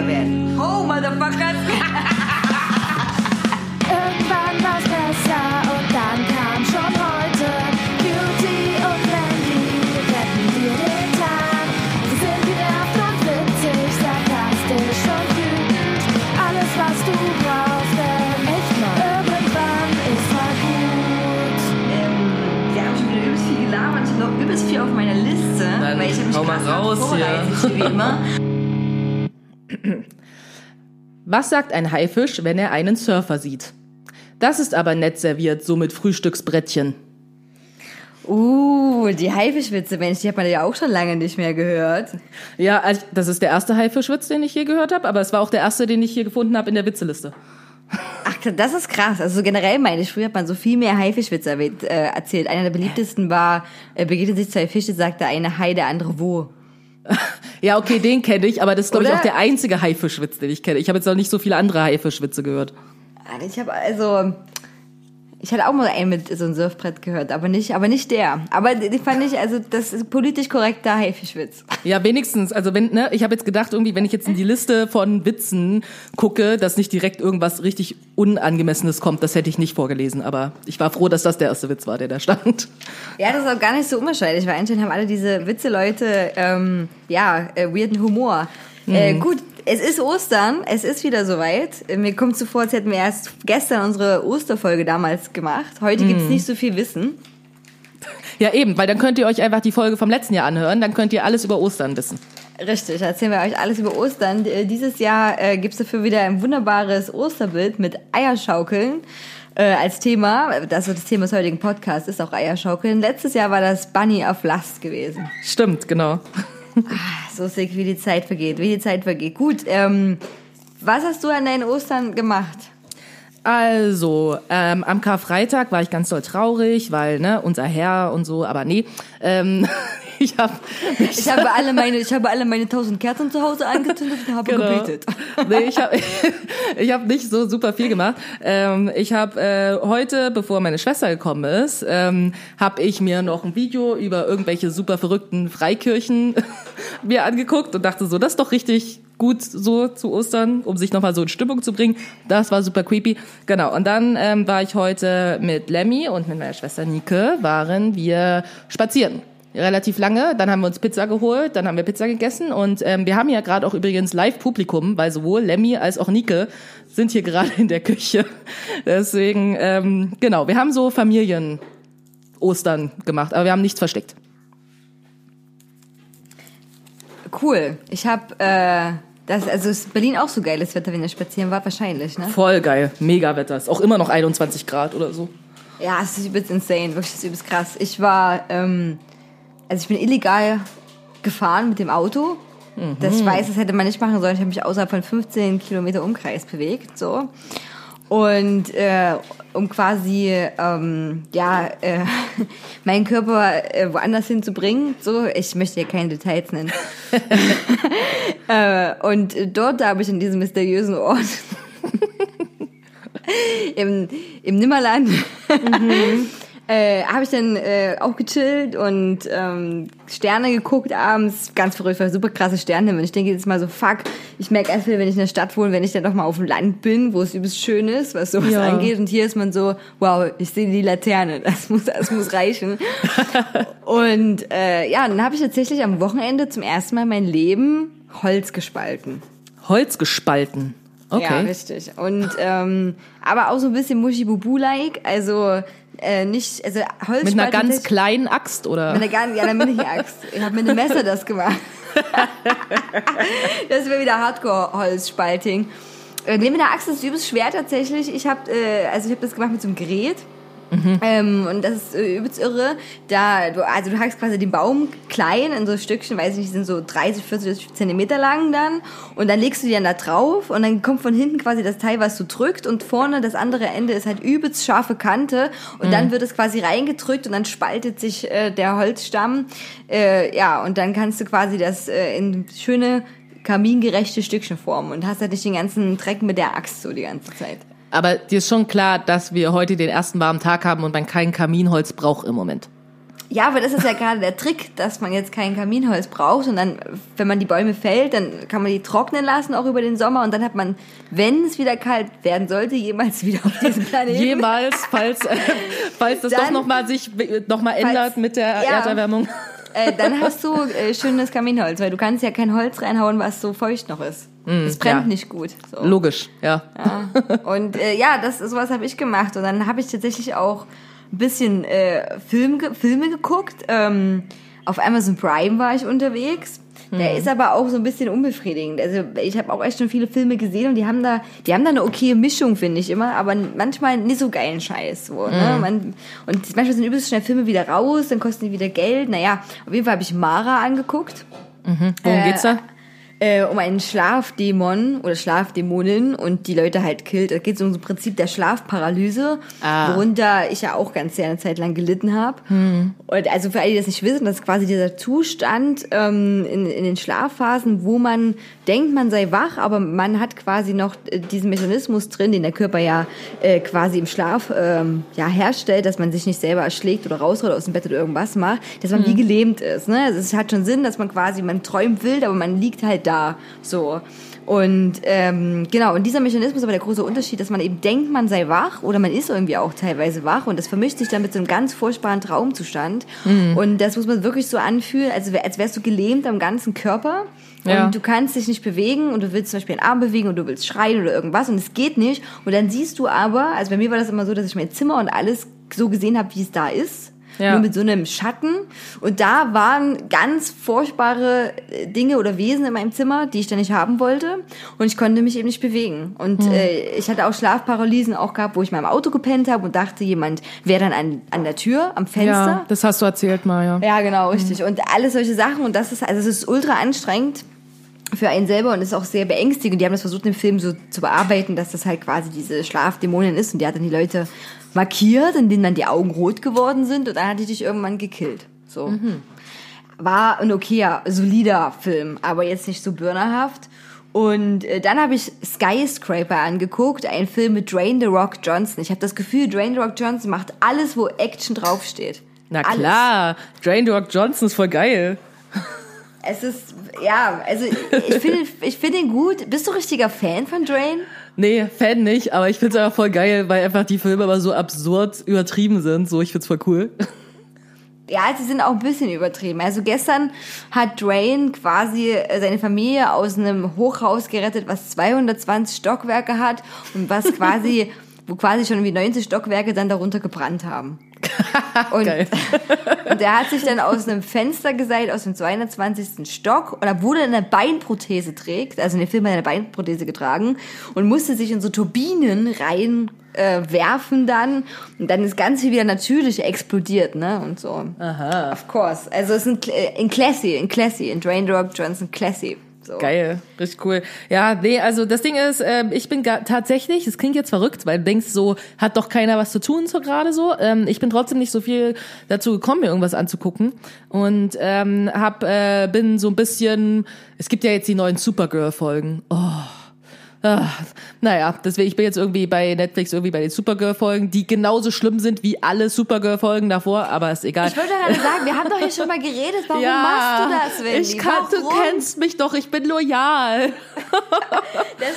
kitschiger werden. Oh, Motherfuckers. Irgendwann war's besser und dann kam schon heute. Beauty und Brandy retten dir den Tag. Sie sind genervt und witzig, sarkastisch und wütend. Alles, was du brauchst, denn echt mal irgendwann ist mal gut. Ähm, wir haben schon wieder übelst viel gelabert. Ich habe noch übelst viel auf meiner Liste. Dann weil ich habe mich hau mal krass raus vorbereitet, hier. wie immer. Was sagt ein Haifisch, wenn er einen Surfer sieht? Das ist aber nett serviert, so mit Frühstücksbrettchen. Uh, die Haifischwitze, Mensch, die hat man ja auch schon lange nicht mehr gehört. Ja, also das ist der erste Haifischwitz, den ich je gehört habe, aber es war auch der erste, den ich hier gefunden habe in der Witzeliste. Ach, das ist krass. Also generell meine ich, früher hat man so viel mehr Haifischwitze erwähnt, äh, erzählt. Einer der beliebtesten war, äh, begegnen sich zwei Fische, sagt der eine Hai, der andere wo. Ja, okay, den kenne ich, aber das ist, glaube ich, auch der einzige Haifischwitz, den ich kenne. Ich habe jetzt noch nicht so viele andere Haifischwitze gehört. Ah, Ich habe also, ich hatte auch mal einen mit so einem Surfbrett gehört, aber nicht, aber nicht der. Aber die fand ich, also das ist politisch korrekter Haifischwitz. Ja, wenigstens, also wenn, ne, ich habe jetzt gedacht, irgendwie, wenn ich jetzt in die Liste von Witzen gucke, dass nicht direkt irgendwas richtig Unangemessenes kommt, das hätte ich nicht vorgelesen. Aber ich war froh, dass das der erste Witz war, der da stand. Ja, das ist auch gar nicht so unwahrscheinlich, weil anscheinend haben alle diese Witze-Leute, ähm, ja, äh, weirden Humor. Äh, gut, es ist Ostern, es ist wieder soweit. Mir kommt so vor, als hätten wir erst gestern unsere Osterfolge damals gemacht. Heute gibt's nicht so viel Wissen. Ja, eben, weil dann könnt ihr euch einfach die Folge vom letzten Jahr anhören, dann könnt ihr alles über Ostern wissen. Richtig, erzählen wir euch alles über Ostern. Äh, Dieses Jahr äh, gibt's dafür wieder ein wunderbares Osterbild mit Eierschaukeln äh, als Thema. Das ist das Thema des heutigen Podcasts, ist auch Eierschaukeln. Letztes Jahr war das Bunny of Lust gewesen. Stimmt, genau. So sick, wie die Zeit vergeht, wie die Zeit vergeht. Gut, ähm, was hast du an deinen Ostern gemacht? Also, ähm, am Karfreitag war ich ganz doll traurig, weil, ne, unser Herr und so, aber nee, ähm, ich habe Ich habe alle meine, ich habe alle meine tausend Kerzen zu Hause angezündet und habe Genau. gebetet. Nee, ich habe ich hab nicht so super viel gemacht. Ähm, ich habe äh, heute, bevor meine Schwester gekommen ist, ähm, habe ich mir noch ein Video über irgendwelche super verrückten Freikirchen mir angeguckt und dachte so, das ist doch richtig gut so zu Ostern, um sich nochmal so in Stimmung zu bringen. Das war super creepy. Genau, und dann ähm, war ich heute mit Lemmy und mit meiner Schwester Nike, waren wir spazieren relativ lange. Dann haben wir uns Pizza geholt, dann haben wir Pizza gegessen und ähm, wir haben ja gerade auch übrigens Live-Publikum, weil sowohl Lemmy als auch Nike sind hier gerade in der Küche. Deswegen, ähm, genau, wir haben so Familien-Ostern gemacht, aber wir haben nichts versteckt. Cool. Ich habe, äh, das, also ist Berlin auch so geiles Wetter, wenn ihr spazieren wart, wahrscheinlich, ne? Voll geil, mega Wetter. Ist auch immer noch 21 Grad oder so. Ja, es ist übelst insane, wirklich, es ist übelst krass. Ich war, ähm, also ich bin illegal gefahren mit dem Auto. Das ich weiß, das hätte man nicht machen sollen. Ich habe mich außerhalb von 15 Kilometer Umkreis bewegt, so. Und äh, um quasi ähm, ja äh, meinen Körper äh, woanders hinzubringen, so ich möchte ja keine Details nennen. äh, und dort habe ich in diesem mysteriösen Ort im, im Nimmerland äh, habe ich dann äh, auch gechillt und ähm, Sterne geguckt abends. Ganz verrückt, war super krasse Sterne. Und ich denke jetzt mal so, fuck, ich merke erst wenn ich in der Stadt wohne, wenn ich dann doch mal auf dem Land bin, wo es übelst schön ist, was sowas Ja. angeht. Und hier ist man so, wow, ich sehe die Laterne, das muss, das muss reichen. und äh, ja, dann habe ich tatsächlich am Wochenende zum ersten Mal mein Leben Holz gespalten. Holz gespalten. Ja, Okay. richtig. Und ähm, aber auch so ein bisschen Muschi-Bubu-like, also äh, nicht, also Holz Mit einer ganz kleinen Axt oder? mit einer ganz, ja, damit nicht Axt. Ich habe mit einem Messer das gemacht. das wäre wieder Hardcore-Holzspalting. Äh, nee, mit einer Axt ist übelst schwer tatsächlich. Ich habe, äh, also ich habe das gemacht mit so einem Gerät. Ähm, und das ist äh, übelst irre. Da, du, also du hackst quasi den Baum klein in so Stückchen, weiß ich nicht, sind so 30, 40 Zentimeter lang dann. Und dann legst du die dann da drauf und dann kommt von hinten quasi das Teil, was du drückt und vorne das andere Ende ist halt übelst scharfe Kante und dann wird es quasi reingedrückt und dann spaltet sich äh, der Holzstamm. Äh, ja, und dann kannst du quasi das äh, in schöne kamingerechte Stückchen formen und hast halt nicht den ganzen Dreck mit der Axt so die ganze Zeit. Aber dir ist schon klar, dass wir heute den ersten warmen Tag haben und man kein Kaminholz braucht im Moment. Ja, aber das ist ja gerade der Trick, dass man jetzt kein Kaminholz braucht und dann, wenn man die Bäume fällt, dann kann man die trocknen lassen, auch über den Sommer und dann hat man, wenn es wieder kalt werden sollte, jemals wieder auf diesem Planeten. Jemals, falls, äh, falls das Dann- doch nochmal sich nochmal ändert mit der ja. Erderwärmung. Äh, dann hast du äh, schönes Kaminholz, weil du kannst ja kein Holz reinhauen, was so feucht noch ist. es brennt ja. nicht gut. So. Logisch, ja. Und äh, ja, das sowas habe ich gemacht. Und dann habe ich tatsächlich auch ein bisschen äh, Film, Filme geguckt. Ähm, auf Amazon Prime war ich unterwegs. Der ist aber auch so ein bisschen unbefriedigend. Also ich habe auch echt schon viele Filme gesehen und die haben da, die haben da eine okaye Mischung, finde ich immer, aber manchmal nicht so geilen Scheiß. So, ne? Man, und manchmal sind übelst schnell Filme wieder raus, dann kosten die wieder Geld. Naja, auf jeden Fall habe ich Mara angeguckt Worum geht's da? Äh, um einen Schlafdämon oder Schlafdämonin und die Leute halt killt. Da geht es um das Prinzip der Schlafparalyse, Ah. worunter ich ja auch ganz sehr eine Zeit lang gelitten habe. Und also für alle, die das nicht wissen, das ist quasi dieser Zustand ähm, in, in den Schlafphasen, wo man denkt, man sei wach, aber man hat quasi noch äh, diesen Mechanismus drin, den der Körper ja äh, quasi im Schlaf ähm, ja, herstellt, dass man sich nicht selber erschlägt oder rausrollt aus dem Bett oder irgendwas macht, dass man wie gelähmt ist. Ne? Also es hat schon Sinn, dass man quasi, man träumt wild, aber man liegt halt da so. Und ähm, genau, und dieser Mechanismus ist aber der große Unterschied, dass man eben denkt, man sei wach oder man ist irgendwie auch teilweise wach und das vermischt sich dann mit so einem ganz furchtbaren Traumzustand. Und das muss man wirklich so anfühlen, als, wär, als wärst du gelähmt am ganzen Körper und Ja. du kannst dich nicht bewegen und du willst zum Beispiel einen Arm bewegen und du willst schreien oder irgendwas und es geht nicht. Und dann siehst du aber, also bei mir war das immer so, dass ich mein Zimmer und alles so gesehen habe, wie es da ist. Ja. Nur mit so einem Schatten. Und da waren ganz furchtbare äh, Dinge oder Wesen in meinem Zimmer, die ich dann nicht haben wollte. Und ich konnte mich eben nicht bewegen. Und äh, ich hatte auch Schlafparalysen auch gehabt, wo ich mal im Auto gepennt habe und dachte, jemand wäre dann an, an der Tür, am Fenster. Ja, das hast du erzählt mal, ja. Ja, genau, richtig. Und alles solche Sachen. Und das ist, also es ist ultra anstrengend für einen selber und ist auch sehr beängstigend. Und die haben das versucht, im Film so zu bearbeiten, dass das halt quasi diese Schlafdämonin ist. Und die hat dann die Leute markiert, in denen dann die Augen rot geworden sind. Und dann hat die dich irgendwann gekillt. So. War ein okayer, solider Film, aber jetzt nicht so burnerhaft. Und äh, dann habe ich Skyscraper angeguckt, ein Film mit Dwayne The Rock Johnson. Ich habe das Gefühl, Dwayne The Rock Johnson macht alles, wo Action draufsteht. Na Alles. klar, Drain Rock Johnson ist voll geil. Es ist, ja, also ich finde ich finde ihn gut. Bist du richtiger Fan von Drain? Nee, Fan nicht, aber ich find's einfach voll geil, weil einfach die Filme aber so absurd übertrieben sind. So, ich find's voll cool. Ja, sie sind auch ein bisschen übertrieben. Also gestern hat Drain quasi äh, seine Familie aus einem Hochhaus gerettet, was 220 Stockwerke hat und was quasi, wo quasi schon wie 90 Stockwerke dann darunter gebrannt haben. Und, und der hat sich dann aus einem Fenster geseilt, aus dem 220. Stock, und obwohl er eine Beinprothese trägt, also in dem Film hat er eine Beinprothese getragen, und musste sich in so Turbinen rein äh, werfen dann, und dann ist ganz viel wieder natürlich explodiert, ne, und so. Aha. Of course. Also es ist ein, äh, in Classy, in Classy, in Drain Rock Johnson Classy. So. Geil, richtig cool. Ja, nee, also das Ding ist, äh, ich bin tatsächlich, es klingt jetzt verrückt, weil du denkst so, hat doch keiner was zu tun so gerade so. Ähm, ich bin trotzdem nicht so viel dazu gekommen, mir irgendwas anzugucken und ähm, hab, äh, bin so ein bisschen, es gibt ja jetzt die neuen Supergirl-Folgen. Oh. Ah, naja, deswegen, ich bin jetzt irgendwie bei Netflix irgendwie bei den Supergirl-Folgen, die genauso schlimm sind wie alle Supergirl-Folgen davor, aber ist egal. Ich wollte gerade sagen, wir haben doch hier schon mal geredet. Warum machst du das, Wendy? Ich kann, du Warum? kennst mich doch, ich bin loyal. Das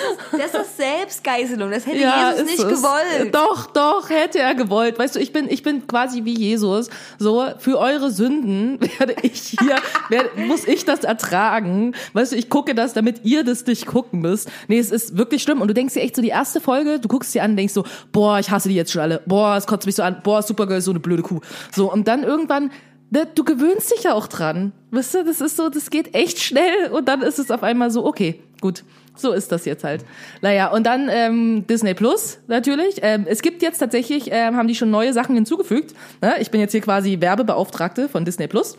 ist, das ist Selbstgeißelung. Das hätte Jesus ist nicht es. gewollt. Doch, doch, hätte er gewollt. Weißt du, ich bin, ich bin quasi wie Jesus. So, für eure Sünden werde ich hier, werde, muss ich das ertragen. Weißt du, ich gucke das, damit ihr das nicht gucken müsst. Nee, es ist wirklich schlimm. Und du denkst dir echt so, die erste Folge, du guckst dir an und denkst so, boah, ich hasse die jetzt schon alle. Boah, es kotzt mich so an. Boah, Supergirl ist so eine blöde Kuh. So, und dann irgendwann ne, du gewöhnst dich ja auch dran. Weißt du, das ist so, das geht echt schnell und dann ist es auf einmal so, okay, gut. So ist das jetzt halt. Naja, und dann ähm, Disney Plus natürlich. Ähm, es gibt jetzt tatsächlich, ähm, haben die schon neue Sachen hinzugefügt. Ne? Ich bin jetzt hier quasi Werbebeauftragte von Disney Plus.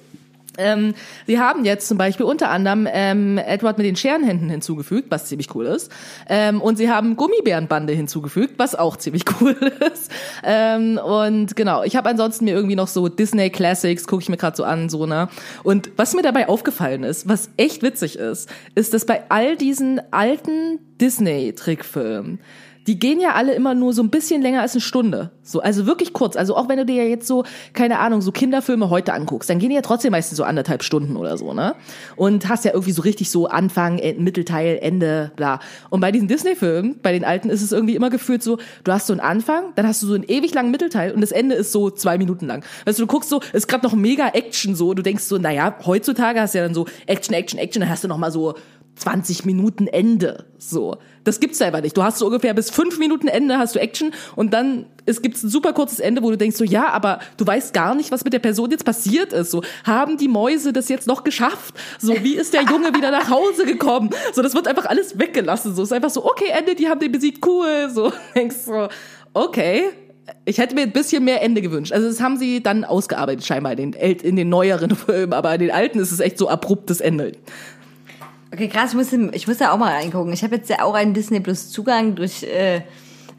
Ähm, sie haben jetzt zum Beispiel unter anderem ähm, Edward mit den Scherenhänden hinzugefügt, was ziemlich cool ist. Ähm, und sie haben Gummibärenbande hinzugefügt, was auch ziemlich cool ist. Ähm, und genau, ich habe ansonsten mir irgendwie noch so Disney Classics, gucke ich mir gerade so an, so, ne? Und was mir dabei aufgefallen ist, was echt witzig ist, ist, dass bei all diesen alten Disney-Trickfilmen, die gehen ja alle immer nur so ein bisschen länger als eine Stunde. So, also wirklich kurz. Also auch wenn du dir ja jetzt so, keine Ahnung, so Kinderfilme heute anguckst, dann gehen die ja trotzdem meistens so anderthalb Stunden oder so, ne? Und hast ja irgendwie so richtig so Anfang, Mittelteil, Ende, bla. Und bei diesen Disney-Filmen, bei den alten, ist es irgendwie immer gefühlt so, du hast so einen Anfang, dann hast du so einen ewig langen Mittelteil und das Ende ist so zwei Minuten lang. Weißt du, du guckst so, ist gerade noch mega Action so, du denkst so, naja, heutzutage hast du ja dann so Action, Action, Action, dann hast du noch mal so 20 Minuten Ende. So. Das gibt's selber nicht. Du hast so ungefähr bis fünf Minuten Ende hast du Action und dann es gibt's ein super kurzes Ende, wo du denkst so, ja, aber du weißt gar nicht, was mit der Person jetzt passiert ist. So, haben die Mäuse das jetzt noch geschafft? So, wie ist der Junge wieder nach Hause gekommen? So, das wird einfach alles weggelassen. So, ist einfach so, okay, Ende, die haben den besiegt, cool. So, denkst so, okay, ich hätte mir ein bisschen mehr Ende gewünscht. Also das haben sie dann ausgearbeitet scheinbar in den, in den neueren Filmen, aber in den alten ist es echt so abruptes Ende. Okay, krass, ich muss, ich muss da auch mal reingucken. Ich habe jetzt ja auch einen Disney Plus Zugang durch äh,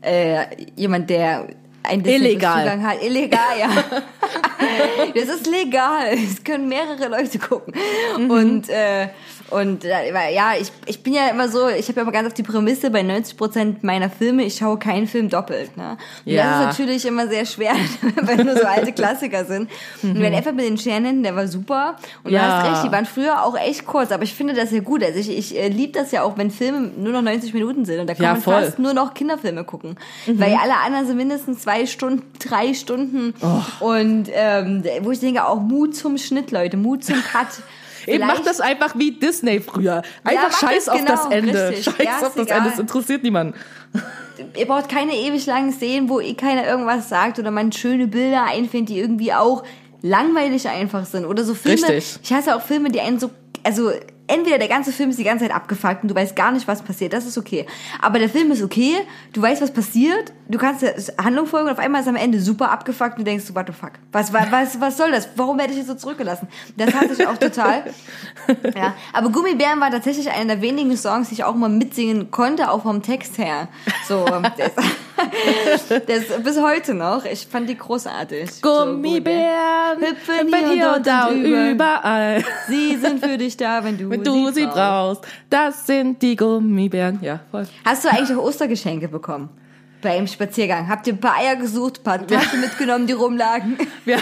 äh, jemand, der einen Disney Illegal. Plus Zugang hat. Illegal, ja. das ist legal. Es können mehrere Leute gucken. Mhm. Und äh, und äh, ja, ich, ich bin ja immer so, ich habe ja immer ganz auf die Prämisse bei 90% meiner Filme, ich schaue keinen Film doppelt. Ne? Und Ja. das ist natürlich immer sehr schwer, wenn nur so alte Klassiker sind. Und wenn Edward mit den Scheren, der war super. Und du Mhm. Ja. hast recht, die waren früher auch echt kurz, aber ich finde das ja gut. Also ich, ich äh, liebe das ja auch, wenn Filme nur noch 90 Minuten sind und da kann Ja, man voll. Mhm. fast nur noch Kinderfilme gucken. Weil alle anderen sind mindestens zwei Stunden, drei Stunden. Oh. Und ähm, wo ich denke, auch Mut zum Schnitt, Leute, Mut zum Cut. Eben mach das einfach wie Disney früher. Einfach mach scheiß das auf das genau, Ende. richtig. Scheiß Ja, auf das egal. Ende. Das interessiert niemanden. ihr braucht keine ewig langen Szenen, wo eh keiner irgendwas sagt oder man schöne Bilder einfindet, die irgendwie auch langweilig einfach sind. Oder so Filme. Richtig. Ich hasse auch Filme, die einen so, also entweder der ganze Film ist die ganze Zeit abgefuckt und du weißt gar nicht, was passiert. Das ist okay. Aber der Film ist okay, du weißt, was passiert, du kannst der Handlung folgen und auf einmal ist am Ende super abgefuckt und du denkst what the fuck? Was, was, was, soll das? Warum werde ich jetzt so zurückgelassen? Das hasse ich auch total. Ja, aber Gummibären war tatsächlich einer der wenigen Songs, die ich auch mal mitsingen konnte, auch vom Text her. So, das, bis heute noch. Ich fand die großartig. Gummibären So hüpfen gut, ja. hier und da und über. überall. Sie sind für dich da, wenn du, Wenn du sie brauchst, das sind die Gummibären. Ja, voll. Hast du eigentlich auch Ostergeschenke bekommen? Beim Spaziergang. Habt ihr ein paar Eier gesucht, ein paar Taschen mitgenommen, die rumlagen? Wir,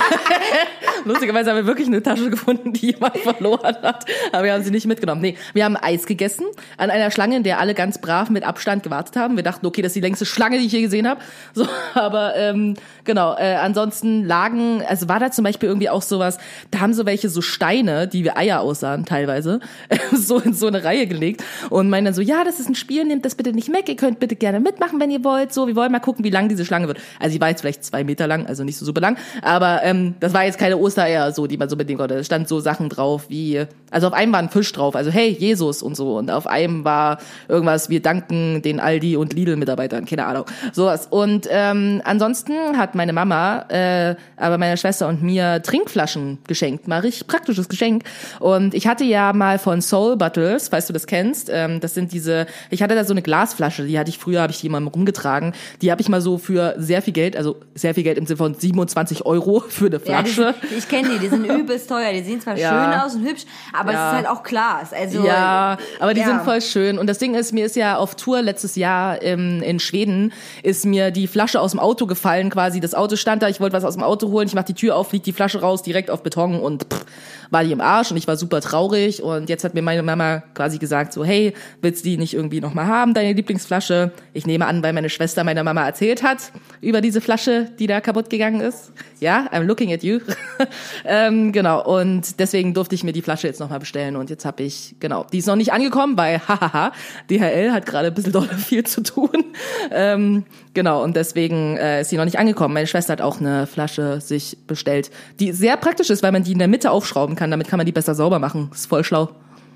lustigerweise haben wir wirklich eine Tasche gefunden, die jemand verloren hat. Aber wir haben sie nicht mitgenommen. Nee, wir haben Eis gegessen an einer Schlange, in der alle ganz brav mit Abstand gewartet haben. Wir dachten, okay, das ist die längste Schlange, die ich je gesehen habe. So, aber ähm, genau, äh, ansonsten lagen, also war da zum Beispiel irgendwie auch sowas, da haben so welche so Steine, die wie Eier aussahen teilweise, so in so eine Reihe gelegt und meinen dann so, ja, das ist ein Spiel, nehmt das bitte nicht weg, ihr könnt bitte gerne mitmachen, wenn ihr wollt. So, wir wollen mal gucken, wie lang diese Schlange wird. Also die war jetzt vielleicht zwei Meter lang, also nicht so super lang, aber ähm, das war jetzt keine Ostereier, so, die man so mitnehmen konnte. Da stand so Sachen drauf wie, also auf einem war ein Fisch drauf, also hey, Jesus und so. Und auf einem war irgendwas, wir danken den Aldi und Lidl-Mitarbeitern, keine Ahnung. Sowas. Und ähm, ansonsten hat meine Mama, äh, aber meiner Schwester und mir Trinkflaschen geschenkt. Mal richtig praktisches Geschenk. Und ich hatte ja mal von Soul Bottles, falls du das kennst, ähm, das sind diese, ich hatte da so eine Glasflasche, die hatte ich früher, habe ich die mal rumgetragen. Die habe ich mal so für sehr viel Geld, also sehr viel Geld im Sinne von 27 Euro für eine Ja, die Flasche. sind, ich kenne die, die sind übelst teuer. Die sehen zwar Ja. schön aus und hübsch, aber Ja. es ist halt auch Glas. Also, Ja, aber die ja. sind voll schön. Und das Ding ist, mir ist ja auf Tour letztes Jahr ähm, in Schweden, ist mir die Flasche aus dem Auto gefallen quasi. Das Auto stand da, ich wollte was aus dem Auto holen, ich mach die Tür auf, fliegt die Flasche raus, direkt auf Beton und pff, war die im Arsch und ich war super traurig und jetzt hat mir meine Mama quasi gesagt so, hey, willst du die nicht irgendwie nochmal haben, deine Lieblingsflasche? Ich nehme an, weil meine Schwester meiner Mama erzählt hat über diese Flasche, die da kaputt gegangen ist. Ja, I'm looking at you. ähm, genau, und deswegen durfte ich mir die Flasche jetzt nochmal bestellen und jetzt habe ich, genau, die ist noch nicht angekommen, weil, hahaha, DHL hat gerade ein bisschen doll viel zu tun. Ähm, genau, und deswegen äh, ist sie noch nicht angekommen. Meine Schwester hat auch eine Flasche sich bestellt, die sehr praktisch ist, weil man die in der Mitte aufschrauben kann. Damit kann man die besser sauber machen. Ist voll schlau.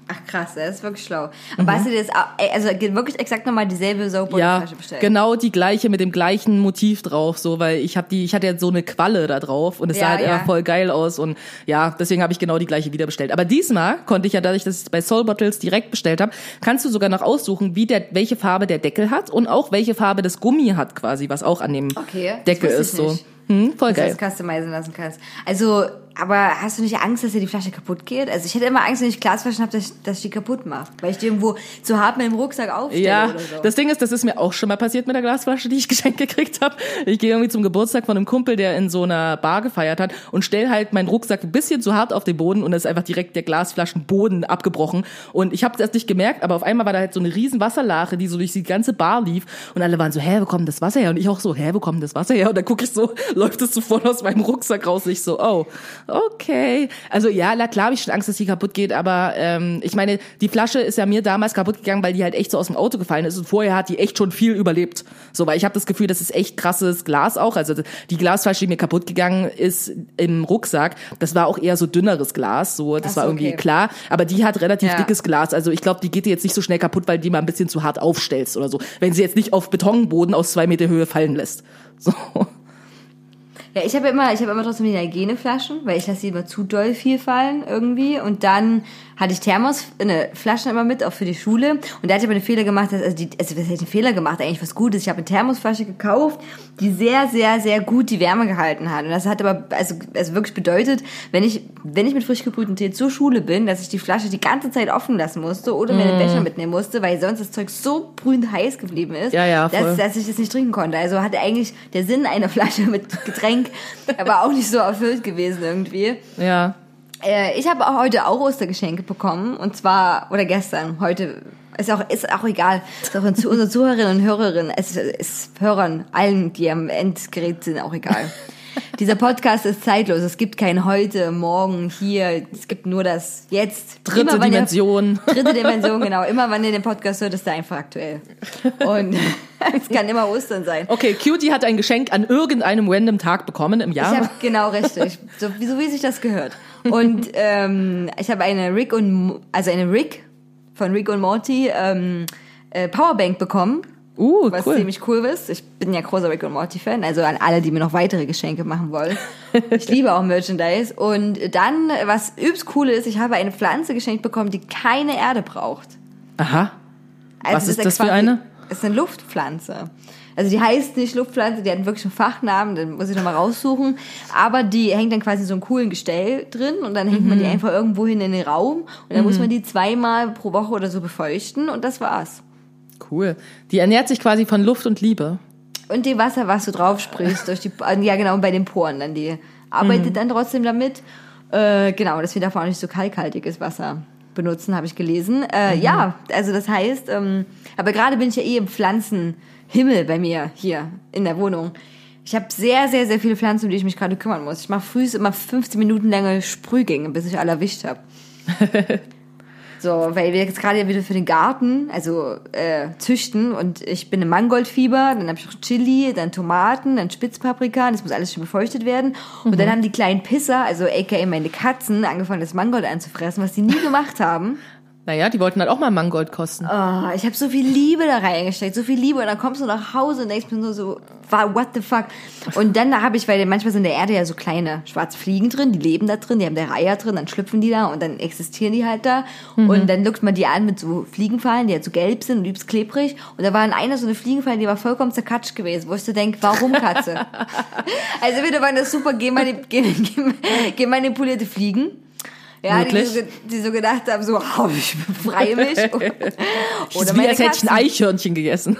Ach krass, das ist wirklich schlau. Aber hast du dir das, ey, also wirklich exakt nochmal dieselbe Ja, Soapbox-Flasche bestellt? genau die gleiche mit dem gleichen Motiv drauf, so weil ich habe die, ich hatte ja so eine Qualle da drauf und es Ja, sah halt ja. immer voll geil aus und ja, deswegen habe ich genau die gleiche wieder bestellt. Aber diesmal konnte ich ja dadurch, dass ich es bei Soul Bottles direkt bestellt habe, kannst du sogar noch aussuchen, wie der, welche Farbe der Deckel hat und auch welche Farbe das Gummi hat quasi, was auch an dem Okay, Deckel ist so. Hm, voll dass du geil. das customizen lassen kannst. Also, aber hast du nicht Angst, dass dir die Flasche kaputt geht? Also ich hätte immer Angst, wenn ich Glasflaschen habe, dass, dass ich die kaputt mache. Weil ich die irgendwo zu hart mit dem Rucksack aufstelle Ja, oder so. das Ding ist, das ist mir auch schon mal passiert mit der Glasflasche, die ich geschenkt gekriegt habe. Ich gehe irgendwie zum Geburtstag von einem Kumpel, der in so einer Bar gefeiert hat und stell halt meinen Rucksack ein bisschen zu hart auf den Boden und es ist einfach direkt der Glasflaschenboden abgebrochen. Und ich habe das nicht gemerkt, aber auf einmal war da halt so eine riesen Wasserlache, die so durch die ganze Bar lief und alle waren so, hä, wo kommt das Wasser her? Und ich auch so, hä, wo kommt das Wasser her? Und dann gucke ich so, läuft es so voll aus meinem Rucksack raus. Und ich so, oh, okay. Also ja, na klar habe ich schon Angst, dass die kaputt geht, aber ähm, ich meine, die Flasche ist ja mir damals kaputt gegangen, weil die halt echt so aus dem Auto gefallen ist und vorher hat die echt schon viel überlebt. So, weil ich habe das Gefühl, das ist echt krasses Glas auch. Also die Glasflasche, die mir kaputt gegangen ist im Rucksack, das war auch eher so dünneres Glas, so das so, war irgendwie okay. klar, aber die hat relativ Ja. dickes Glas. Also ich glaube, die geht dir jetzt nicht so schnell kaputt, weil die mal ein bisschen zu hart aufstellst oder so. Wenn sie jetzt nicht auf Betonboden aus zwei Meter Höhe fallen lässt. So. Ja, ich habe immer, ich habe immer trotzdem die Hygieneflaschen, weil ich lasse die immer zu doll viel fallen irgendwie. Und dann hatte ich Thermos, eine Flaschen immer mit, auch für die Schule. Und da hatte ich aber einen Fehler gemacht, dass, also, die, also was heißt einen Fehler gemacht, eigentlich was Gutes. Ich habe eine Thermosflasche gekauft, die sehr, sehr, sehr gut die Wärme gehalten hat. Und das hat aber, also, also wirklich bedeutet, wenn ich, wenn ich mit frisch gebrühtem Tee zur Schule bin, dass ich die Flasche die ganze Zeit offen lassen musste oder mir Mm. den Becher mitnehmen musste, weil sonst das Zeug so brühend heiß geblieben ist, Ja, ja, dass, dass ich das nicht trinken konnte. Also hatte eigentlich der Sinn einer Flasche mit Getränk, aber auch nicht so erfüllt gewesen irgendwie. Ja. Äh, ich habe auch heute auch Ostergeschenke bekommen und zwar oder gestern. Heute ist auch ist auch egal. Ist auch unseren Zuhörerinnen und Hörerinnen, es ist Hörern allen, die am Endgerät sind, auch egal. Dieser Podcast ist zeitlos. Es gibt kein heute, morgen, hier. Es gibt nur das jetzt. Dritte Immer, wenn ihr- Dimension. Dritte Dimension, genau. Immer wenn ihr den Podcast hört, ist er einfach aktuell. Und es kann immer Ostern sein. Okay, Cutie hat ein Geschenk an irgendeinem random Tag bekommen im Jahr. Ich habe genau richtig, so, wie- so wie sich das gehört. Und ähm, ich habe eine Rick und also eine Rick von Rick und Morty ähm, äh, Powerbank bekommen, uh, was cool. ziemlich cool ist. Ich bin ja großer Rick und Morty Fan, also an alle, die mir noch weitere Geschenke machen wollen. Ich liebe auch Merchandise. Und dann, was übst cool ist, ich habe eine Pflanze geschenkt bekommen, die keine Erde braucht. Aha. Also Was ist das für eine? Es ist eine Luftpflanze. Also die heißt nicht Luftpflanze, die hat wirklich einen Fachnamen, den muss ich nochmal raussuchen. Aber die hängt dann quasi so einen coolen Gestell drin und dann hängt Mhm. man die einfach irgendwo hin in den Raum und dann muss man die zweimal pro Woche oder so befeuchten und das war's. Cool. Die ernährt sich quasi von Luft und Liebe. Und die Wasser, was du drauf sprichst, durch die, äh, ja genau, bei den Poren dann, die arbeitet Mhm. dann trotzdem damit. Äh, genau, dass wir davon auch nicht so kalkhaltiges Wasser benutzen, habe ich gelesen. Äh, Mhm. Ja, also das heißt, ähm, aber gerade bin ich ja eh im Pflanzenhimmel bei mir hier in der Wohnung. Ich habe sehr, sehr, sehr viele Pflanzen, um die ich mich gerade kümmern muss. Ich mache früh immer 15 Minuten lange Sprühgänge, bis ich alle erwischt habe. So, weil wir jetzt gerade wieder für den Garten, also äh, züchten und ich bin im Mangoldfieber, dann habe ich noch Chili, dann Tomaten, dann Spitzpaprika, das muss alles schon befeuchtet werden. Und dann haben die kleinen Pisser, also aka meine Katzen, angefangen das Mangold anzufressen, was die nie gemacht haben. Naja, die wollten halt auch mal Mangold kosten. Oh, ich habe so viel Liebe da reingesteckt, so viel Liebe und dann kommst du nach Hause und denkst mir nur so, what the fuck? Und dann habe ich, weil manchmal sind in der Erde ja so kleine schwarze Fliegen drin, die leben da drin, die haben da Eier drin, dann schlüpfen die da und dann existieren die halt da. Und dann lugt man die an mit so Fliegenfallen, die halt so gelb sind und übelst klebrig. Und da war in einer so eine Fliegenfalle, die war vollkommen zerkatscht gewesen, wo ich so denk, warum Katze? also wieder waren das super genmani- gen- gen- genmanipulierte Fliegen. Ja, die Wirklich? so, die so gedacht haben, so, oh, ich befreie mich. Oder wie als hätte ich ein. Eichhörnchen gegessen.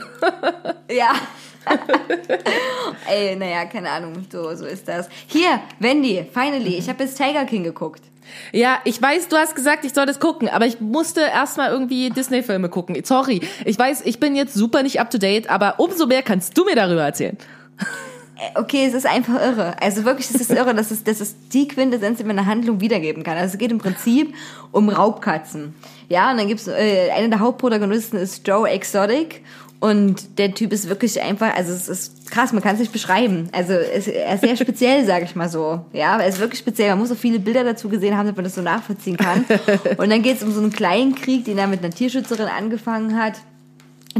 Ja. Ey, naja, keine Ahnung, so, so ist das. Hier, Wendy, finally, ich habe jetzt Tiger King geguckt. Ja, ich weiß, du hast gesagt, ich soll das gucken, aber ich musste erstmal irgendwie Disney-Filme gucken. Sorry. Ich weiß, ich bin jetzt super nicht up to date, aber umso mehr kannst du mir darüber erzählen. Okay, es ist einfach irre. Also wirklich, es ist irre, dass es, dass es die Quintessenz in einer Handlung wiedergeben kann. Also es geht im Prinzip um Raubkatzen. Ja, und dann gibt's äh, einer der Hauptprotagonisten ist Joe Exotic und der Typ ist wirklich einfach, also es ist krass, man kann es nicht beschreiben. Also es, er ist sehr speziell, sage ich mal so. Ja, er ist wirklich speziell. Man muss so viele Bilder dazu gesehen haben, damit man das so nachvollziehen kann. Und dann geht es um so einen kleinen Krieg, den er mit einer Tierschützerin angefangen hat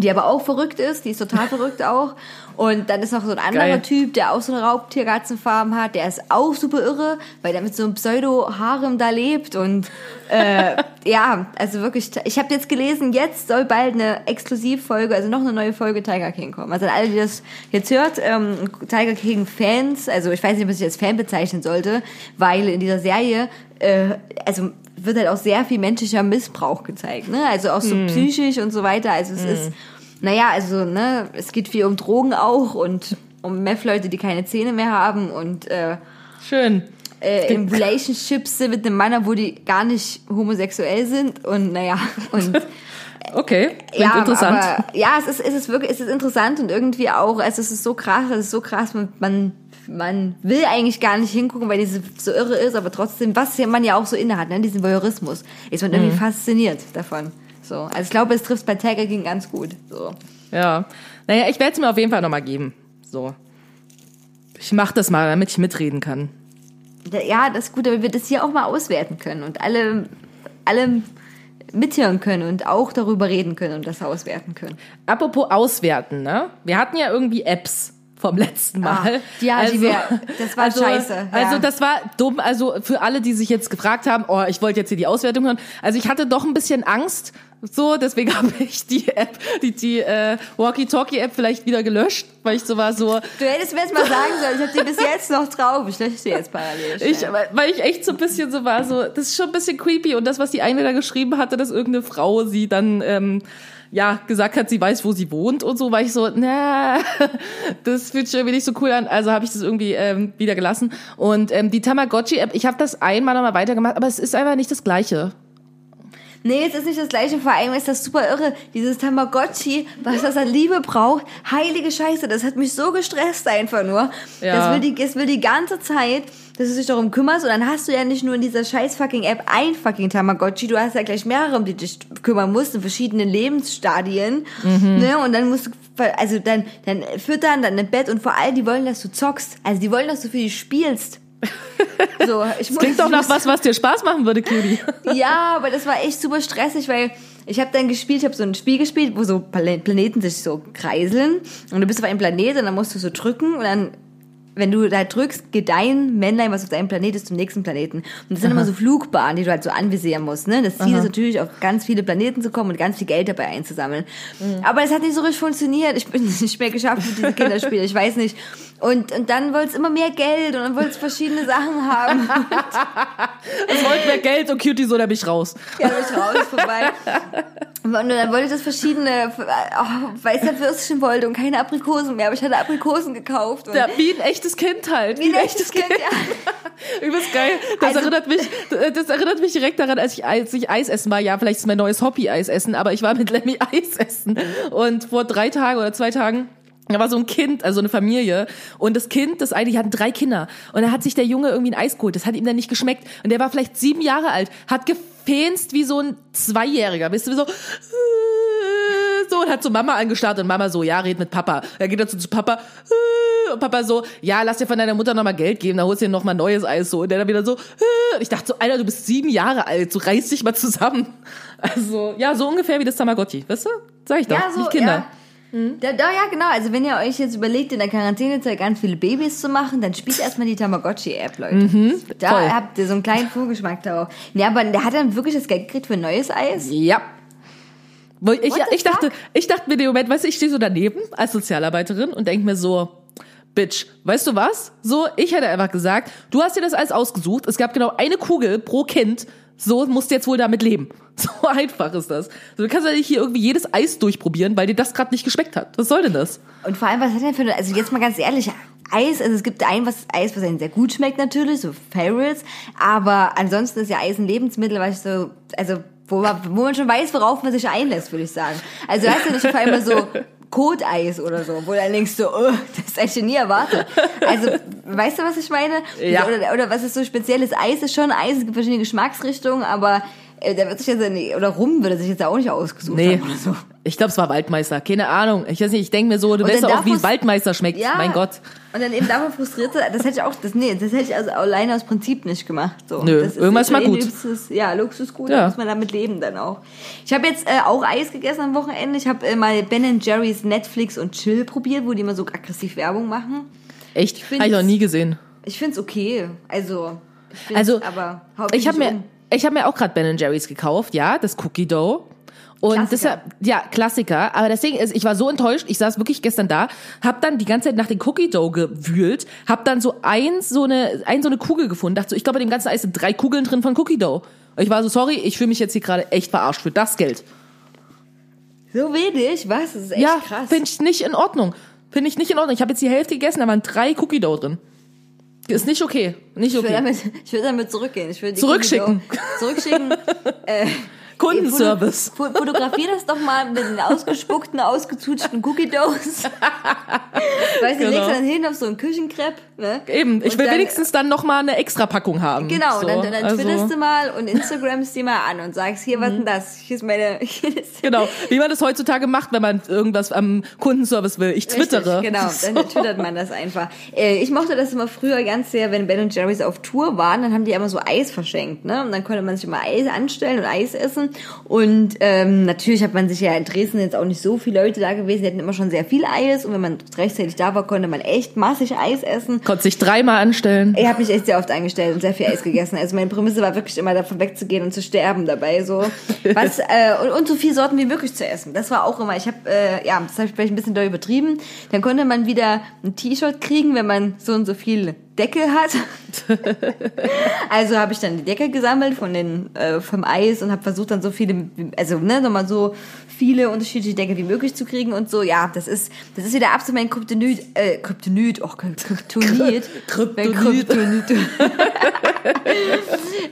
die aber auch verrückt ist, die ist total verrückt auch. Und dann ist noch so ein anderer Geil. Typ, der auch so eine Raubtierkatzenfarm hat, der ist auch super irre, weil der mit so einem Pseudo-Harem da lebt und äh, ja, also wirklich, ich habe jetzt gelesen, jetzt soll bald eine Exklusivfolge, also noch eine neue Folge Tiger King kommen. Also an alle, die das jetzt hört, ähm, Tiger King Fans, also ich weiß nicht, was ich als Fan bezeichnen sollte, weil in dieser Serie, äh, also wird halt auch sehr viel menschlicher Missbrauch gezeigt, ne? Also auch so psychisch und so weiter. Also es ist, naja, also, ne, es geht viel um Drogen auch und um Meth-Leute, die keine Zähne mehr haben und äh, Schön. äh, in Relationships sind mit einem Mann, wo die gar nicht homosexuell sind und naja, und Okay, klingt ja, interessant. Aber, ja, es ist, es ist wirklich, es ist interessant und irgendwie auch, also es ist so krass, es ist so krass, man, man, will eigentlich gar nicht hingucken, weil diese so irre ist, aber trotzdem, was man ja auch so innehat, ne, diesen Voyeurismus, ist man Mhm. irgendwie fasziniert davon. So, also ich glaube, es trifft bei Tiger King ganz gut. So. Ja. Naja, ich werde es mir auf jeden Fall nochmal geben. So. Ich mach das mal, damit ich mitreden kann. Ja, das ist gut, damit wir das hier auch mal auswerten können und alle, alle mithören können und auch darüber reden können und das auswerten können. Apropos auswerten, ne? Wir hatten ja irgendwie Apps vom letzten Mal. Ah, ja, die wir- das war also, scheiße, ja. Also das war dumm. Also für alle, die sich jetzt gefragt haben, oh, ich wollte jetzt hier die Auswertung hören. Also ich hatte doch ein bisschen Angst. So, deswegen habe ich die App, die, die äh, Walkie-Talkie-App vielleicht wieder gelöscht, weil ich so war so, Du hättest mir jetzt mal sagen sollen, ich habe die bis jetzt noch drauf. Ich lösche sie jetzt parallel. Ich, schnell. weil ich echt so ein bisschen so war, so, das ist schon ein bisschen creepy. Und das, was die eine da geschrieben hatte, dass irgendeine Frau sie dann, ähm, ja, gesagt hat, sie weiß, wo sie wohnt und so, war ich so, na, das fühlt sich irgendwie nicht so cool an. Also habe ich das irgendwie ähm, wieder gelassen. Und ähm, die Tamagotchi-App, ich habe das einmal nochmal weitergemacht, aber es ist einfach nicht das Gleiche. Nee, es ist nicht das gleiche. Vor allem ist das super irre. Dieses Tamagotchi, was das an Liebe braucht. Heilige Scheiße, das hat mich so gestresst einfach nur. Ja. Das, will die, das will die ganze Zeit, dass du dich darum kümmerst. Und dann hast du ja nicht nur in dieser scheiß fucking App ein fucking Tamagotchi. Du hast ja gleich mehrere, um die du dich kümmern musst, in verschiedenen Lebensstadien. Ne? Und dann musst du, also dann, dann füttern, dann im Bett. Und vor allem, die wollen, dass du zockst. Also die wollen, dass du für die spielst. So, ich muss, Klingt doch nach was, was dir Spaß machen würde, Cutie. ja, aber das war echt super stressig, weil ich habe dann gespielt, ich habe so ein Spiel gespielt, wo so Pla- Planeten sich so kreiseln und du bist auf einem Planet und dann musst du so drücken und dann wenn du da drückst, geht dein Männlein, was auf deinem Planet ist, zum nächsten Planeten. Und das sind immer so Flugbahnen, die du halt so anvisieren musst. Ne? Das Ziel ist natürlich, auf ganz viele Planeten zu kommen und ganz viel Geld dabei einzusammeln. Aber es hat nicht so richtig funktioniert. Ich bin nicht mehr geschafft mit diesem Kinderspiel. Ich weiß nicht. Und, und dann wollte es immer mehr Geld und dann wollte es verschiedene Sachen haben. Es wollte mehr Geld und Cutie so, da bin ich raus. Ja, bin ich raus, vorbei. Und dann wollte ich das verschiedene, oh, weißer Würstchen wollte und keine Aprikosen mehr, aber ich hatte Aprikosen gekauft. Und Ja, wie ein echtes Kind halt. wie ein echtes Kind, ja. Übelst geil. Das Also- erinnert mich, das erinnert mich direkt daran, als ich, als ich Eis essen war. Ja, vielleicht ist mein neues Hobby Eis essen, aber ich war mit Lemmy Eis essen. Und vor drei Tagen oder zwei Tagen, da war so ein Kind, also eine Familie. Und das Kind, das eine, die hatten drei Kinder. Und da hat sich der Junge irgendwie ein Eis geholt. Das hat ihm dann nicht geschmeckt. Und der war vielleicht sieben Jahre alt, hat gefenst wie so ein Zweijähriger. Weißt du, wie so, so und hat so Mama angestarrt und Mama so, ja, red mit Papa. Er geht dazu zu Papa und Papa so, ja, lass dir von deiner Mutter nochmal Geld geben, dann holst du dir nochmal neues Eis so. Und der dann wieder so, und ich dachte so, Alter, du bist sieben Jahre alt, so reiß dich mal zusammen. Also, ja, so ungefähr wie das Tamagotchi, weißt du? Sag ich doch, Ja, so, nicht Kinder. ja. Da, da, ja, genau. Also wenn ihr euch jetzt überlegt, in der Quarantänezeit ganz viele Babys zu machen, dann spielt erstmal die Tamagotchi-App, Leute. da voll. habt ihr so einen kleinen Vorgeschmack darauf. Ja, aber der hat dann wirklich das Geld gekriegt für ein neues Eis. Ja. Ich, ich dachte, ich dachte mir dem Moment, weißt du, ich stehe so daneben als Sozialarbeiterin und denk mir so, Bitch, weißt du was? So, ich hätte einfach gesagt, du hast dir das alles ausgesucht. Es gab genau eine Kugel pro Kind. So musst du jetzt wohl damit leben. So einfach ist das. Du kannst ja nicht hier irgendwie jedes Eis durchprobieren, weil dir das gerade nicht geschmeckt hat. Was soll denn das? Und vor allem, was hat denn für eine, also jetzt mal ganz ehrlich, Eis, also es gibt ein was, Eis, was einem sehr gut schmeckt natürlich, so Favorites, aber ansonsten ist ja Eis ein Lebensmittel, was ich so, also wo man, wo man schon weiß, worauf man sich einlässt, würde ich sagen. Also weißt du nicht, vor allem so Koteis oder so, wo du dann denkst so, oh, das hätte ich nie erwartet. Also, weißt du, was ich meine? Ja. Oder, oder was ist so spezielles Eis? Ist schon Eis, es gibt verschiedene Geschmacksrichtungen, aber äh, der wird sich jetzt, oder Rum würde sich jetzt auch nicht ausgesucht Nee. haben oder so. Ich glaube, es war Waldmeister. Keine Ahnung. Ich weiß nicht, ich denke mir so, du weißt doch auch, wie Waldmeister schmeckt. Mein Gott. Und dann eben davon frustriert, das hätte ich auch, das, nee, das hätte ich also alleine aus Prinzip nicht gemacht. So. Nö, das irgendwas mal gut. Luxus, ja, Luxusgut, Ja. muss man damit leben dann auch. Ich habe jetzt äh, auch Eis gegessen am Wochenende. Ich habe äh, mal Ben Jerry's Netflix und Chill probiert, wo die immer so aggressiv Werbung machen. Echt? Habe ich noch nie gesehen. Ich find's okay. Also, ich Also, aber ich habe mir, um. ich habe mir auch gerade Ben Jerry's gekauft, ja, das Cookie Dough. Und Klassiker. deshalb, ja, Klassiker. Aber das Ding ist, ich war so enttäuscht. Ich saß wirklich gestern da, hab dann die ganze Zeit nach dem Cookie Dough gewühlt, hab dann so eins, so eine, ein, so eine Kugel gefunden. Dachte so, ich glaube, bei dem ganzen Eis sind drei Kugeln drin von Cookie Dough. Und ich war so, sorry, ich fühle mich jetzt hier gerade echt verarscht für das Geld. So wenig? Was? Das ist echt ja, krass. finde ich nicht in Ordnung. Finde ich nicht in Ordnung. Ich habe jetzt die Hälfte gegessen, da waren drei Cookie Dough drin. Ist nicht okay. Nicht Ich will, okay. damit, ich will damit zurückgehen. Ich will die Zurückschicken. Cookie Dough Zurückschicken. äh, Kundenservice. Foto- fo- Fotografier das doch mal mit den ausgespuckten, ausgezutschten Cookie Doughs. weißt du, Genau. legst dann hin auf so einen Küchenkrepp. Ne? Eben, ich Und will dann- wenigstens dann noch mal eine Extrapackung haben. Genau, so, dann, dann also, twitterst du mal und Instagramst die mal an und sagst, hier, was denn das? Hier ist meine... Hier ist Genau, wie man das heutzutage macht, wenn man irgendwas am Kundenservice will. Ich twittere. Richtig, genau, So. dann twittert man das einfach. Äh, ich mochte das immer früher ganz sehr, wenn Ben Jerry's auf Tour waren, dann haben die immer so Eis verschenkt, ne? Und dann konnte man sich immer Eis anstellen und Eis essen. Und ähm, natürlich hat man sich ja in Dresden jetzt auch nicht so viele Leute da gewesen, die hatten immer schon sehr viel Eis und wenn man rechtzeitig da war, konnte man echt massig Eis essen. Konnte sich dreimal anstellen. Ich habe mich echt sehr oft angestellt und sehr viel Eis gegessen. Also meine Prämisse war wirklich immer davon wegzugehen und zu sterben dabei. So was äh, und, und so viele Sorten wie möglich zu essen. Das war auch immer. Ich habe äh, ja, das habe ich vielleicht ein bisschen doll übertrieben. Dann konnte man wieder ein T-Shirt kriegen, wenn man so und so viel Deckel hat. also habe ich dann die Deckel gesammelt von den äh, vom Eis und habe versucht dann so viele, also ne, nochmal so viele unterschiedliche Deckel wie möglich zu kriegen und so. Ja, das ist das ist wieder absolut mein Kryptonit, äh, Kryptonit, oh Kryptonit, Kryptonit. Kryptonit.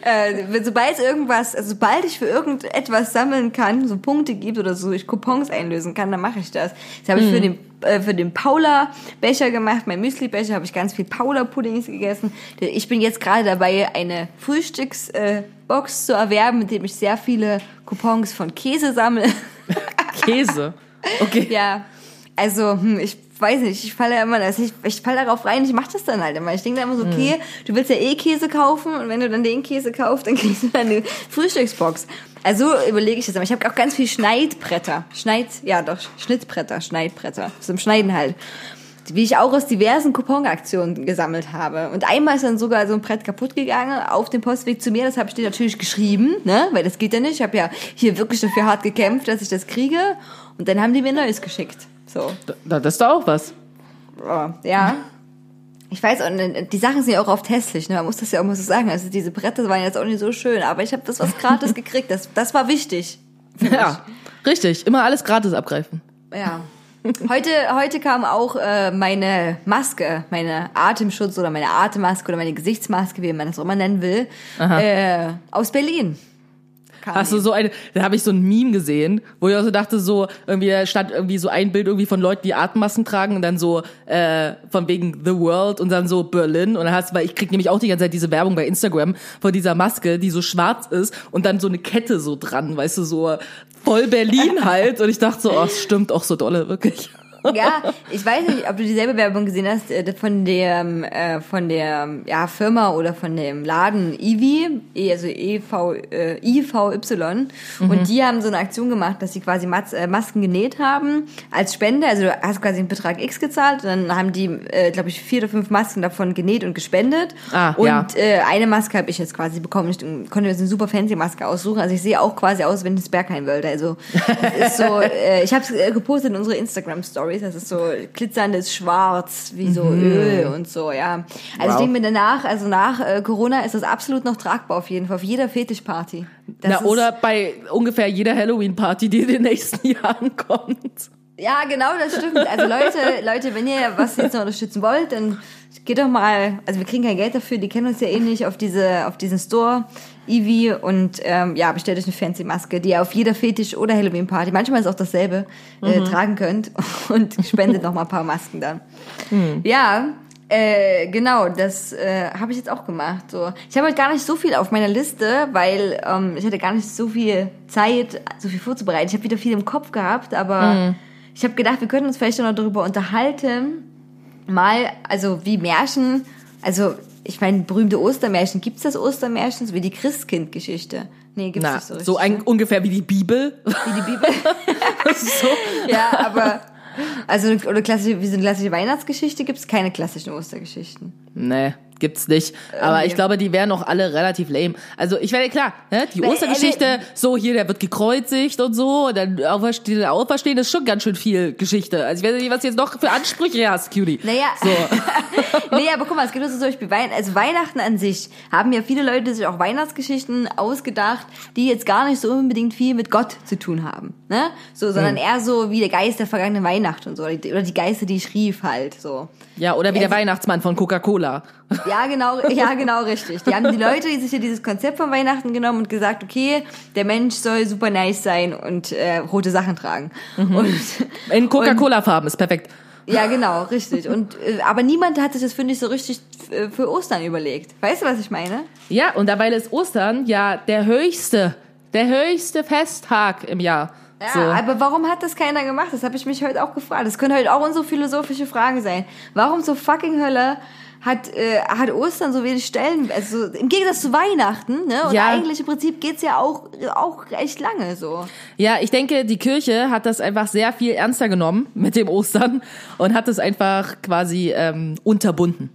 äh, sobald irgendwas, also sobald ich für irgendetwas sammeln kann, so Punkte gibt oder so, ich Coupons einlösen kann, dann mache ich das. Das habe ich für den äh, für den Paula Becher gemacht, mein Müsli Becher habe ich ganz viel Paula Puddings gegessen. Ich bin jetzt gerade dabei eine Frühstücks äh, zu erwerben, mit dem ich sehr viele Coupons von Käse sammle. Käse. Okay. Ja, also hm, ich weiß nicht, ich falle ja immer, also ich, ich falle darauf rein, ich mache das dann halt immer. Ich denke da immer so, okay, du willst ja eh Käse kaufen und wenn du dann den Käse kaufst, dann kriegst du dann eine Frühstücksbox. Also so überlege ich das immer. Ich habe auch ganz viel Schneidbretter. Schneid, ja doch, Schnittbretter, Schneidbretter. Zum Schneiden halt. Wie ich auch aus diversen Couponaktionen gesammelt habe. Und einmal ist dann sogar so ein Brett kaputt gegangen auf dem Postweg zu mir. Das habe ich dir natürlich geschrieben, ne? Weil das geht ja nicht. Ich habe ja hier wirklich dafür hart gekämpft, dass ich das kriege. Und dann haben die mir neues geschickt. So. Da, das ist doch auch was. Oh, ja. Ich weiß, und äh, die Sachen sind ja auch oft hässlich, ne? Man muss das ja auch mal so sagen. Also diese Bretter waren jetzt auch nicht so schön, aber ich habe das was gratis gekriegt. Das, das war wichtig. Ja, richtig. Immer alles gratis abgreifen. Ja. Heute, heute kam auch äh, meine Maske, meine Atemschutz oder meine Atemmaske oder meine Gesichtsmaske, wie man das auch immer nennen will, äh, aus Berlin. Kam Hast du so eine, da habe ich so ein Meme gesehen, wo ich auch so dachte, so, irgendwie, da stand irgendwie so ein Bild irgendwie von Leuten, die Atemmasken tragen und dann so, äh, von wegen The World und dann so Berlin und dann hast du, weil ich krieg nämlich auch die ganze Zeit diese Werbung bei Instagram von dieser Maske, die so schwarz ist und dann so eine Kette so dran, weißt du, so voll Berlin halt und ich dachte so, oh, es stimmt auch so dolle, wirklich. Ja, ich weiß nicht, ob du dieselbe Werbung gesehen hast äh, von der äh, von der ja, Firma oder von dem Laden Ivi, eh, also EV, äh, IVY. Und die haben so eine Aktion gemacht, dass sie quasi äh, Masken genäht haben als Spende. Also du hast quasi einen Betrag X gezahlt und dann haben die, äh, glaube ich, vier oder fünf Masken davon genäht und gespendet. Ah, und ja. äh, eine Maske habe ich jetzt quasi bekommen. Ich konnte mir jetzt eine super fancy Maske aussuchen. Also ich sehe auch quasi aus, wenn ich ins Berghain wollte. Also so, äh, ich habe es gepostet in unsere Instagram Joyce. Das ist so glitzerndes Schwarz, wie so Öl und so, ja. Also Wow. ich denke mir danach, also nach äh, Corona ist das absolut noch tragbar auf jeden Fall, auf jeder Fetischparty. Das Na, ist, oder bei ungefähr jeder Halloween-Party, die in den nächsten Jahren kommt. Ja, genau, das stimmt. Also Leute, Leute, wenn ihr was jetzt noch unterstützen wollt, dann geht doch mal, also wir kriegen kein Geld dafür, die kennen uns ja eh nicht auf diese, auf diesen Store, Eevee und ähm, ja, bestellt euch eine fancy Maske, die ihr auf jeder Fetisch- oder Halloween-Party, manchmal ist auch dasselbe, äh, tragen könnt und spendet noch mal ein paar Masken dann. Ja, äh, genau, das äh, habe ich jetzt auch gemacht. So, ich habe heute gar nicht so viel auf meiner Liste, weil ähm, ich hatte gar nicht so viel Zeit, so viel vorzubereiten. Ich habe wieder viel im Kopf gehabt, aber ich habe gedacht, wir können uns vielleicht noch darüber unterhalten, mal, also wie Märchen, also ich meine, berühmte Ostermärchen, gibt's das Ostermärchen, so wie die Christkind-Geschichte? Nee, gibt's Na, nicht so richtig. so ein, ungefähr wie die Bibel. wie die Bibel. so. ja, aber also oder klassische, wie so eine klassische Weihnachtsgeschichte gibt's keine klassischen Ostergeschichten. Nee, gibt's nicht. Aber nee. ich glaube, die wären auch alle relativ lame. Also ich werde klar, ne, die Weil, äh, Ostergeschichte, so hier, der wird gekreuzigt und so, und dann auferstehen, auferstehen ist schon ganz schön viel Geschichte. Also ich weiß nicht, was du jetzt noch für Ansprüche hast, Cutie. Naja, So. nee, aber guck mal, es gibt also zum Beispiel Wein also Weihnachten an sich haben ja viele Leute sich auch Weihnachtsgeschichten ausgedacht, die jetzt gar nicht so unbedingt viel mit Gott zu tun haben, ne? So, sondern eher so wie der Geist der vergangenen Weihnacht und so oder die, oder die Geister, die ich rief halt so. Ja, oder wie der Also- Weihnachtsmann von Coca-Cola. Ja, genau, ja, genau, richtig. Die haben die Leute, die sich ja dieses Konzept von Weihnachten genommen und gesagt, okay, der Mensch soll super nice sein und äh, rote Sachen tragen. Und In Coca-Cola-Farben, ist perfekt. ja, genau, richtig. Und äh, aber niemand hat sich das finde ich so richtig äh, für Ostern überlegt. Weißt du, was ich meine? Ja, und dabei ist Ostern ja der höchste, der höchste Festtag im Jahr. Ja, so. aber warum hat das keiner gemacht? Das habe ich mich heute auch gefragt. Das können heute auch unsere philosophische Fragen sein. Warum zur fucking Hölle hat, äh, hat Ostern so wenig Stellen? Also im Gegensatz zu Weihnachten, ne? Und Ja. eigentlich im Prinzip geht's ja auch, auch echt lange so. Ja, ich denke, die Kirche hat das einfach sehr viel ernster genommen mit dem Ostern und hat es einfach quasi ähm, unterbunden.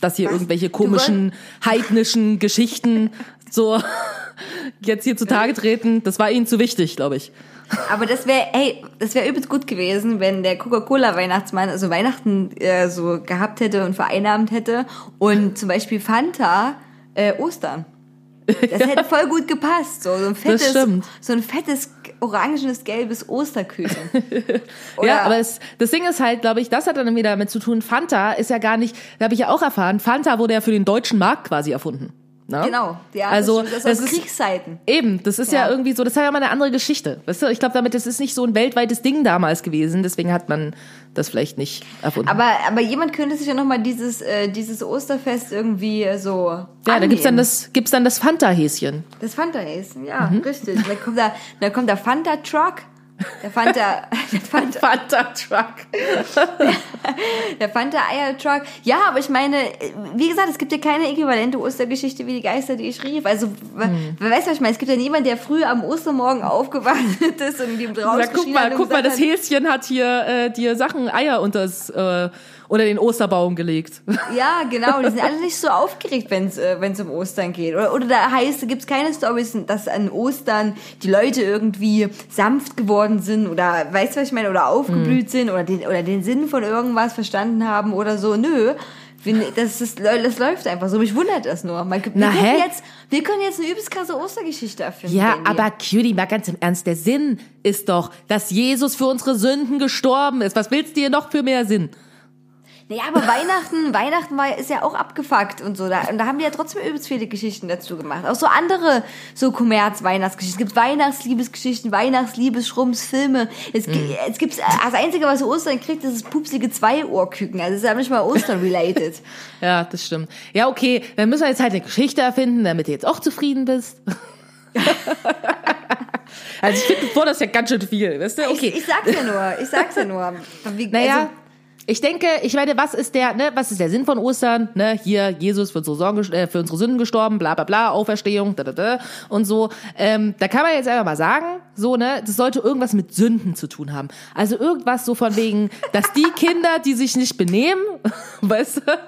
Dass hier Was? irgendwelche komischen, heidnischen Geschichten so jetzt hier zutage treten. Das war ihnen zu wichtig, glaube ich. Aber das wäre, ey, das wäre übelst gut gewesen, wenn der Coca-Cola-Weihnachtsmann also Weihnachten äh, so gehabt hätte und vereinnahmt hätte und zum Beispiel Fanta äh, Ostern. Das hätte voll gut gepasst, so, so ein fettes, so ein fettes orangenes gelbes Osterküchen. Ja, aber es, das Ding ist halt, glaube ich, das hat dann wieder damit zu tun. Fanta ist ja gar nicht, da habe ich ja auch erfahren, Fanta wurde ja für den deutschen Markt quasi erfunden. Ne? Genau, ja, Also, das, das, ist- Kriegszeiten. Eben, das ist ja, Ja. irgendwie so, das ist ja mal eine andere Geschichte. Weißt du, ich glaube damit, das ist nicht so ein weltweites Ding damals gewesen, deswegen hat man das vielleicht nicht erfunden. Aber, aber jemand könnte sich ja nochmal dieses, äh, dieses Osterfest irgendwie äh, so. ja, da annehmen. gibt's dann das, gibt's dann das Fanta-Häschen. Das Fanta-Essen, ja, Mhm. richtig. Dann kommt da, dann kommt der Fanta-Truck. Der Fanta, der Fanta, Fanta-Truck. der Fanta-Eier-Truck. Ja, aber ich meine, wie gesagt, es gibt ja keine äquivalente Ostergeschichte wie die Geister, die ich rief. Also, Hm. wer weiß, was ich meine? Es gibt ja niemanden, der früh am Ostermorgen aufgewacht ist und ihm draußen guck mal, guck mal, das Häschen hat hier äh, dir Sachen, Eier unters, äh, unter den Osterbaum gelegt. Ja, genau. Die sind alle nicht so aufgeregt, wenn es äh, wenn's um Ostern geht. Oder, oder da heißt, gibt es keine Stories, dass an Ostern die Leute irgendwie sanft geworden sind oder, weißt du, was ich meine, oder aufgeblüht Hm. sind oder den, oder den Sinn von irgendwas verstanden haben oder so. Nö. Wir- Das, ist, das läuft einfach so. Mich wundert das nur. Man, wir, Na, können hä? jetzt, wir können jetzt eine übelst krasse Ostergeschichte erfinden. Ja, aber Cutie, mal ganz im Ernst, der Sinn ist doch, dass Jesus für unsere Sünden gestorben ist. Was willst du hier noch für mehr Sinn? Naja, aber Weihnachten, Weihnachten war, ist ja auch abgefuckt und so. Da, und da haben die ja trotzdem übelst viele Geschichten dazu gemacht. Auch so andere, so Kommerz-Weihnachtsgeschichten. Es gibt Weihnachtsliebesgeschichten, Weihnachtsliebesschrums-Filme. Es, Mhm. gibt, es gibt, das Einzige, was Ostern kriegt, das ist pupsige Zweiohrküken. Also es ist ja nicht mal Ostern-related. Ja, das stimmt. Ja, okay, dann müssen wir jetzt halt eine Geschichte erfinden, damit du jetzt auch zufrieden bist. also ich finde, bevor das ist ja ganz schön viel, weißt du? Okay. Ich, ich sag's ja nur, ich sag's ja nur. Wie, Naja, also, ich denke, ich meine, was ist der, ne, was ist der Sinn von Ostern? Ne, hier, Jesus für unsere, Sorgen, äh, für unsere Sünden gestorben, bla bla bla, Auferstehung, da, da, da, und so. Ähm, da kann man jetzt einfach mal sagen, so, ne, das sollte irgendwas mit Sünden zu tun haben. Also irgendwas so von wegen, dass die Kinder, die sich nicht benehmen weißt du?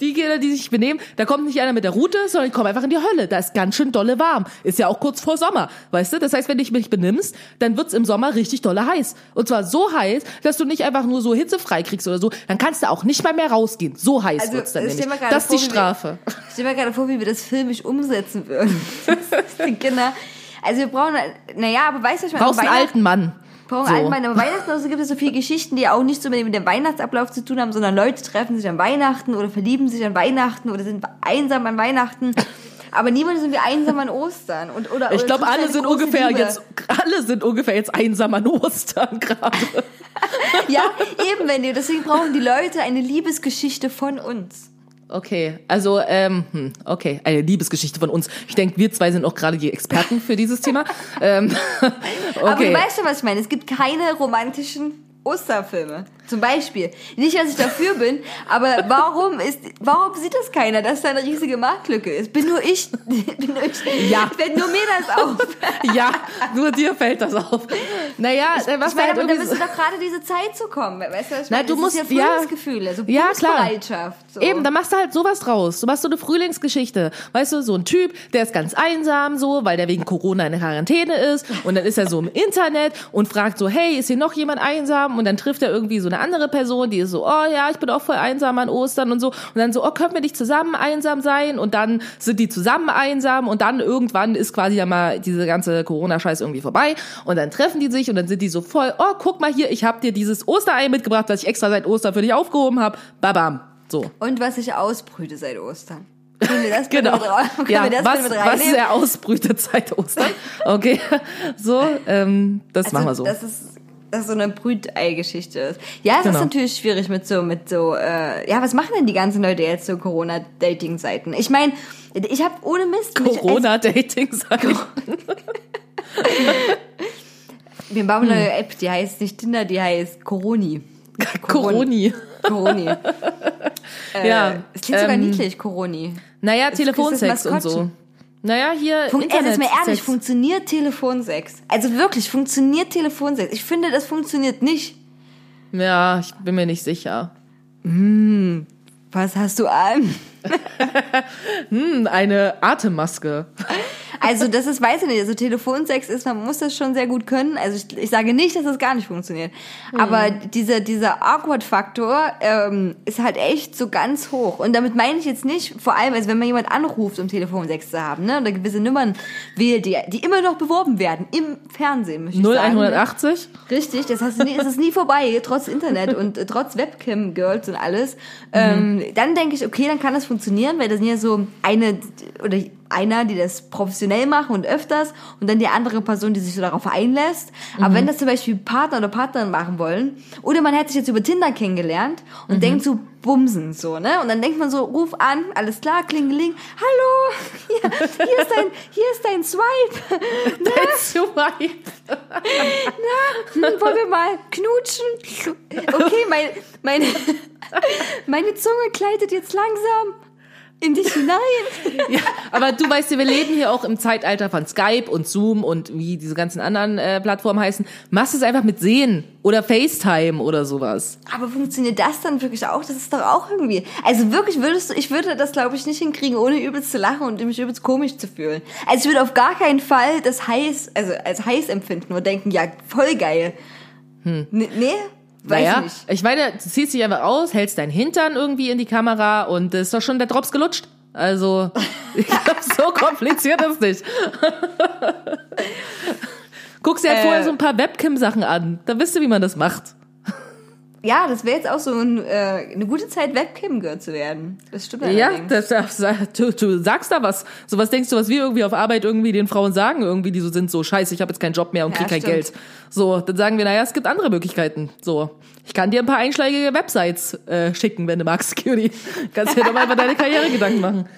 Die Kinder, die sich benehmen, da kommt nicht einer mit der Route, sondern die kommen einfach in die Hölle. Da ist ganz schön dolle warm. Ist ja auch kurz vor Sommer, weißt du? Das heißt, wenn du dich nicht benimmst, dann wird's im Sommer richtig dolle heiß. Und zwar so heiß, dass du nicht einfach nur so hitzefrei kriegst oder so, dann kannst du auch nicht mal mehr rausgehen. So heiß Also, wird's dann nämlich. Das ist die wir- Strafe. Ich stell mir gerade vor, wie wir das filmisch umsetzen würden. Kinder. Also wir brauchen, naja, aber weißt du, was ich meine? Brauchst einen alten Mann. Brauchen So. alten Wein. Aber Weihnachten also gibt es so viele Geschichten, die auch nicht so mit dem Weihnachtsablauf zu tun haben, sondern Leute treffen sich an Weihnachten oder verlieben sich an Weihnachten oder sind einsam an Weihnachten. Aber niemand sind wir einsam an Ostern. Und, oder, Ich glaube, alle sind ungefähr Liebe. jetzt, alle sind ungefähr jetzt einsam an Ostern gerade. Ja, eben, wenn die. Deswegen brauchen die Leute eine Liebesgeschichte von uns. Okay, also, ähm, hm, okay, eine Liebesgeschichte von uns. Ich denke, wir zwei sind auch gerade die Experten für dieses Thema. ähm, Aber du okay. weißt schon, was ich meine. Es gibt keine romantischen Osterfilme. Zum Beispiel. Nicht, dass ich dafür bin, aber warum ist, warum sieht das keiner, dass da eine riesige Marktlücke ist? Bin nur ich, bin nur ich. Ja. Fällt nur mir das auf. Ja, nur dir fällt das auf. Naja, äh, was Ich meine, halt aber da bist du so, doch gerade diese Zeit zu kommen. Weißt du, was ich Na, meine? du Das musst- ist ja. Frühlingsgefühle, so Ja, klar. Berufsbereitschaft. So. Eben, dann machst du halt sowas draus. Du machst so eine Frühlingsgeschichte. Weißt du, so ein Typ, der ist ganz einsam so, weil der wegen Corona in Quarantäne ist. Und dann ist er so im Internet und fragt so, hey, ist hier noch jemand einsam? Und dann trifft er irgendwie so eine andere Person, die ist so, oh ja, ich bin auch voll einsam an Ostern und so. Und dann so, oh, können wir nicht zusammen einsam sein? Und dann sind die zusammen einsam und dann irgendwann ist quasi ja mal diese ganze Corona-Scheiß irgendwie vorbei. Und dann treffen die sich und dann sind die so voll, oh, guck mal hier, ich habe dir dieses Osterei mitgebracht, was ich extra seit Ostern für dich aufgehoben habe. Babam. So. Und was ich ausbrüte seit Ostern. Können wir das bitte Genau. mit, Ja, das was, was er ausbrütet seit Ostern. Okay, so, ähm, das Also, machen wir so. Das ist, so eine Brütei-Geschichte ist. Ja, es Genau. ist natürlich schwierig mit so, mit so, äh, ja, was machen denn die ganzen Leute jetzt so Corona-Dating-Seiten? Ich meine, ich habe ohne Mist. mich- Corona-Dating sein. Es, wir bauen eine Hm. neue App, die heißt nicht Tinder, die heißt Coroni. Coroni. Coroni. äh, Ja, Es klingt sogar ähm, niedlich, Coroni. Naja, Telefonsex und so. Naja, hier ey, Internet. jetzt mal ehrlich, Sex. funktioniert Telefonsex? Also wirklich, funktioniert Telefonsex? Ich finde, das funktioniert nicht. Ja, ich bin mir nicht sicher. Was hast du an? Hm, eine Atemmaske. Also das ist, weiß ich nicht, also Telefonsex ist, man muss das schon sehr gut können. Also ich, ich sage nicht, dass das gar nicht funktioniert. Aber dieser, dieser Awkward-Faktor ähm, ist halt echt so ganz hoch. Und damit meine ich jetzt nicht, vor allem, also wenn man jemand anruft, um Telefonsex zu haben, ne, oder gewisse Nummern wählt, die, die immer noch beworben werden, im Fernsehen, möchte ich sagen. ne? 0180? Richtig, das du nie, es ist nie vorbei, trotz Internet und äh, trotz Webcam-Girls und alles. Ähm, dann denke ich, okay, dann kann das funktionieren, weil das sind ja so eine oder einer, die das professionell machen und öfters und dann die andere Person, die sich so darauf einlässt. Aber wenn das zum Beispiel Partner oder Partnerin machen wollen, oder man hat sich jetzt über Tinder kennengelernt und denkt so, bumsen, so, ne? Und dann denkt man so, ruf an, alles klar, klingeling, hallo, hier, hier ist dein, hier ist dein Swipe. That's right. Hm, wollen wir mal knutschen? Okay, mein, meine, meine Zunge gleitet jetzt langsam in dich hinein. Ja, aber du weißt ja, wir leben hier auch im Zeitalter von Skype und Zoom und wie diese ganzen anderen äh, Plattformen heißen. Machst es einfach mit Sehen oder FaceTime oder sowas. Aber funktioniert das dann wirklich auch? Das ist doch auch irgendwie. Also wirklich würdest du, ich würde das glaube ich nicht hinkriegen, ohne übelst zu lachen und mich übelst komisch zu fühlen. Also ich würde auf gar keinen Fall das heiß, also als heiß empfinden und denken, ja, voll geil. Hm. Nee? Weiß naja, nicht. ich meine, du ziehst dich einfach aus, hältst deinen Hintern irgendwie in die Kamera und ist doch schon der Drops gelutscht. Also, ich glaube, so kompliziert ist nicht. Guckst dir halt Äh. vorher so ein paar Webcam-Sachen an. Da wisst ihr, wie man das macht. Ja, das wäre jetzt auch so ein, äh, eine gute Zeit, Webcam-Girl zu werden. Das stimmt Ja, allerdings. das, das, du, du sagst da was. So was denkst du, was wir irgendwie auf Arbeit irgendwie den Frauen sagen, irgendwie, die so sind, so scheiße, ich habe jetzt keinen Job mehr und Ja, krieg kein stimmt. Geld. So, dann sagen wir, naja, es gibt andere Möglichkeiten. So, ich kann dir ein paar einschlägige Websites äh, schicken, wenn du magst, Cutie. Kannst dir doch mal über deine Karriere Gedanken machen.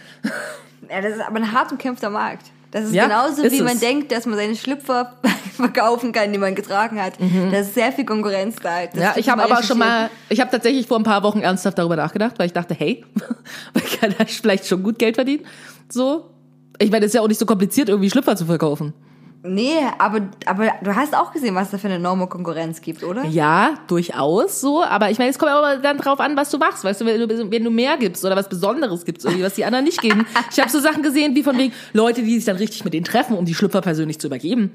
Ja, das ist aber ein hart umkämpfter Markt. Das ist Ja, genauso, ist wie man es. denkt, dass man seine Schlüpfer verkaufen kann, die man getragen hat. Da ist sehr viel Konkurrenz da. Das Mhm. Ja, ich habe aber schon mal, ich habe tatsächlich vor ein paar Wochen ernsthaft darüber nachgedacht, weil ich dachte, hey, man kann da vielleicht schon gut Geld verdienen. So, ich meine, es ist ja auch nicht so kompliziert, irgendwie Schlüpfer zu verkaufen. Nee, aber, aber du hast auch gesehen, was da für eine enorme Konkurrenz gibt, oder? Ja, durchaus so. Aber ich meine, es kommt aber dann drauf an, was du machst. Weißt du, wenn du, wenn du mehr gibst oder was Besonderes gibst, irgendwie, was die anderen nicht geben. Ich habe so Sachen gesehen, wie von wegen Leute, die sich dann richtig mit denen treffen, um die Schlüpfer persönlich zu übergeben.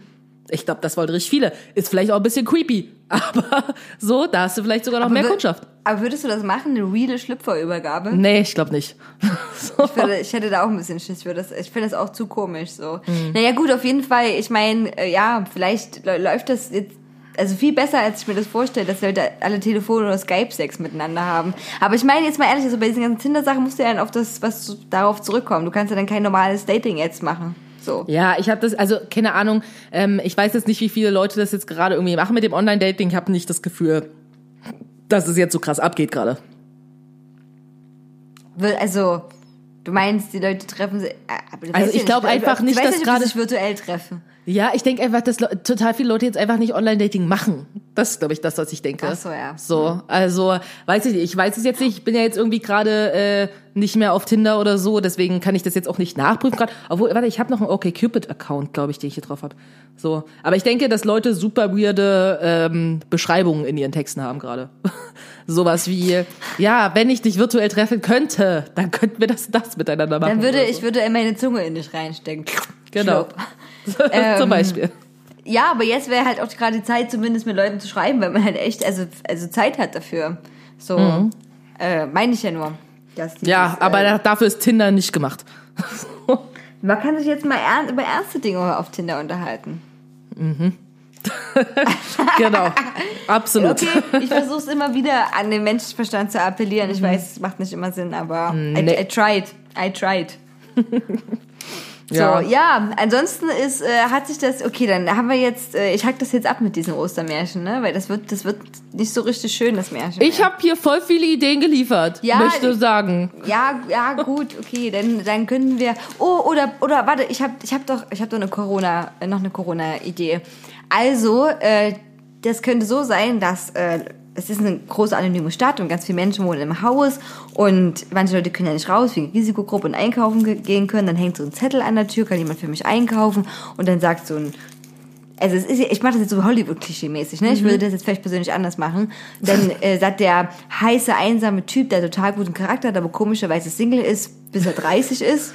Ich glaube, das wollten richtig viele. Ist vielleicht auch ein bisschen creepy. Aber so, da hast du vielleicht sogar noch mehr wür- Kundschaft. Aber würdest du das machen, eine reale Schlüpferübergabe? Nee, ich glaube nicht. so. Ich, würde, ich hätte da auch ein bisschen Schiss für das. Ich finde das auch zu komisch so. Mhm. Naja, gut, auf jeden Fall. Ich meine, äh, ja, vielleicht lä- läuft das jetzt. Also viel besser, als ich mir das vorstelle, dass Leute alle Telefon- oder Skype-Sex miteinander haben. Aber ich meine jetzt mal ehrlich, also bei diesen ganzen Tinder-Sachen musst du ja dann auf das, was darauf zurückkommen. Du kannst ja dann kein normales Dating jetzt machen. So. Ja, ich habe das, also keine Ahnung, ähm, ich weiß jetzt nicht, wie viele Leute das jetzt gerade irgendwie machen mit dem Online-Dating. Ich habe nicht das Gefühl, dass es jetzt so krass abgeht gerade. Also, du meinst, die Leute treffen sich. äh, Also ich ja glaub du- einfach nicht, dass gerade- sich virtuell treffen. Ja, ich denke einfach, dass total viele Leute jetzt einfach nicht Online-Dating machen. Das ist, glaube ich, das, was ich denke. Ach so, ja. So, also, weiß ich nicht, ich weiß es jetzt nicht. Ich bin ja jetzt irgendwie gerade äh, nicht mehr auf Tinder oder so, deswegen kann ich das jetzt auch nicht nachprüfen gerade. Obwohl, warte, ich habe noch einen OkCupid-Account, glaube ich, den ich hier drauf habe. So, aber ich denke, dass Leute super weirde ähm, Beschreibungen in ihren Texten haben gerade. Sowas wie, ja, wenn ich dich virtuell treffen könnte, dann könnten wir das das miteinander machen. Dann würde oder ich würde immer meine Zunge in dich reinstecken. Genau. Schlupp. Ähm, Zum Beispiel. Ja, aber jetzt wäre halt auch gerade die Zeit, zumindest mit Leuten zu schreiben, weil man halt echt, also, also Zeit hat dafür. So, äh, meine ich ja nur. Dieses, Mhm. Ja, aber äh, da- dafür ist Tinder nicht gemacht. man kann sich jetzt mal ernst, über ernste Dinge auf Tinder unterhalten. genau. Absolut. Okay, ich versuche es immer wieder an den Menschenverstand zu appellieren. Ich weiß, es macht nicht immer Sinn, aber I, Nee. I tried. I tried. So, Ja. ansonsten ist, äh, hat sich das, okay, dann haben wir jetzt, äh, ich hack das jetzt ab mit diesen Ostermärchen, ne? Weil das wird, das wird nicht so richtig schön, das Märchen. Ich habe hier voll viele Ideen geliefert, Ja, möchte sagen. Ja, ja, gut, okay, dann, dann können wir. Oh, oder, oder warte, ich habe ich hab doch, ich habe doch eine Corona, äh, noch eine Corona-Idee. Also, äh, das könnte so sein, dass äh, es ist eine große anonyme Stadt und ganz viele Menschen wohnen im Haus und manche Leute können ja nicht raus wegen Risikogruppe und einkaufen ge- gehen können. Dann hängt so ein Zettel an der Tür, kann jemand für mich einkaufen und dann sagt so ein also es ist, ich mache das jetzt so Hollywood-Klischee-mäßig, ne? Ich würde das jetzt vielleicht persönlich anders machen. Dann äh, sagt der heiße, einsame Typ, der total guten Charakter hat, aber komischerweise Single ist, bis er 30 ist.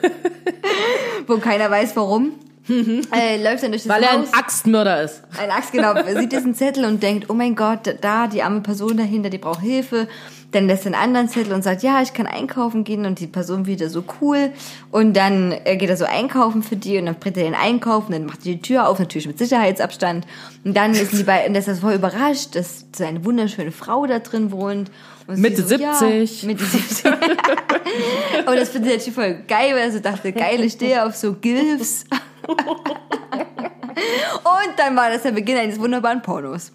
Wo keiner weiß, warum. Äh, läuft dann durch das Weil er ein Haus. Axtmörder ist. Ein Axt, genau. Sieht diesen Zettel und denkt, oh mein Gott, da, die arme Person dahinter, die braucht Hilfe. Dann lässt er einen anderen Zettel und sagt, ja, ich kann einkaufen gehen und die Person wieder so cool. Und dann äh, geht er so einkaufen für die und dann bringt er den einkaufen, dann macht er die Tür auf, natürlich mit Sicherheitsabstand. Und dann ist die beiden, das ist voll überrascht, dass so eine wunderschöne Frau da drin wohnt. Mitte so, ja, 70. Mitte 70. Aber das findet der Typ voll geil, weil er so dachte, geil, ich stehe auf so Gilfs. Und dann war das der Beginn eines wunderbaren Pornos.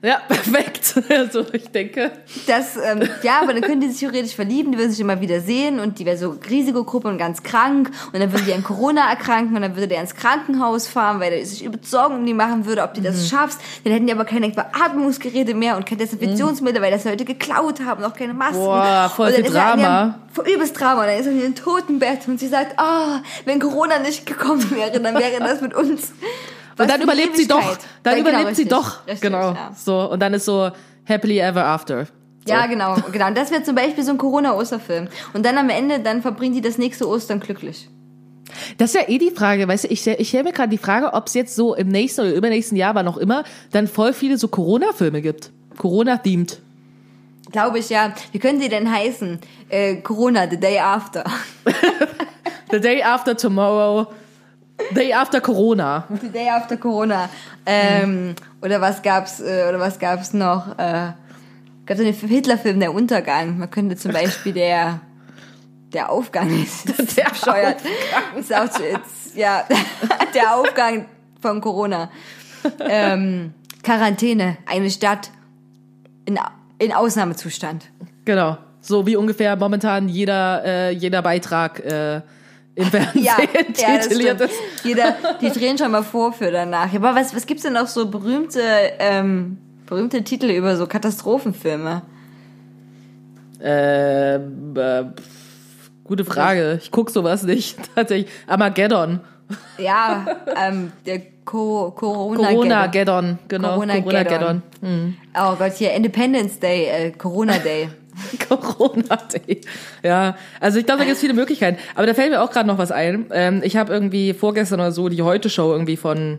Ja, perfekt. Also ich denke. Das, ähm, ja, aber dann können die sich theoretisch verlieben, die würden sich immer wieder sehen und die wäre so Risikogruppe und ganz krank und dann würde die an Corona erkranken und dann würde der ins Krankenhaus fahren, weil er sich über Sorgen um die machen würde, ob die das Mhm. schaffst. Dann hätten die aber keine Beatmungsgeräte mehr und kein Desinfektionsmittel, weil das Leute geklaut haben, auch keine Masken. Boah, voll und viel in Drama. Voll übelst Drama. Und dann ist er in ihrem Totenbett und sie sagt, ah, wenn Corona nicht gekommen wäre, dann wäre das mit uns. Und dann überlebt sie doch. Dann Ja, genau, überlebt sie richtig. doch. Richtig, genau. ja. So. Und dann ist so happily ever after. So. Ja, genau, genau. Und das wäre zum Beispiel so ein Corona-Osterfilm. Und dann am Ende, dann verbringen die das nächste Ostern glücklich. Das ist ja eh die Frage, weißt du, ich, ich stelle mir gerade die Frage, ob es jetzt so im nächsten oder übernächsten Jahr, wann auch immer, dann voll viele so Corona-Filme gibt. Corona-themed. Glaube ich, ja. Wie können die denn heißen? Äh, Corona, the day after. The day after tomorrow. Day after Corona. The day after Corona. Ähm, oder was gab's, äh, oder was gab's noch? Äh, gab's einen Hitler-Film, der Untergang. Man könnte zum Beispiel der, der Aufgang ist. Das ist Der bescheuert. Ist auch zu, ja, der Aufgang von Corona. Ähm, Quarantäne, eine Stadt in, in Ausnahmezustand. Genau. So wie ungefähr momentan jeder, äh, jeder Beitrag äh, im Fernsehen Ja, ja tituliert ist. Jeder, die drehen schon mal vor für danach. Aber was, was gibt's denn noch so berühmte, ähm, berühmte Titel über so Katastrophenfilme? Äh, äh, gute Frage. Ich guck sowas nicht. Tatsächlich. Armageddon. Ja, ähm, der Co Corona Corona-Geddon, genau. Corona-Geddon. Corona-Geddon. Oh Gott, hier Independence Day, äh, Corona Day. Corona-Day. Ja, also ich glaube, da gibt es viele Möglichkeiten. Aber da fällt mir auch gerade noch was ein. Ähm, ich habe irgendwie vorgestern oder so die Heute-Show irgendwie von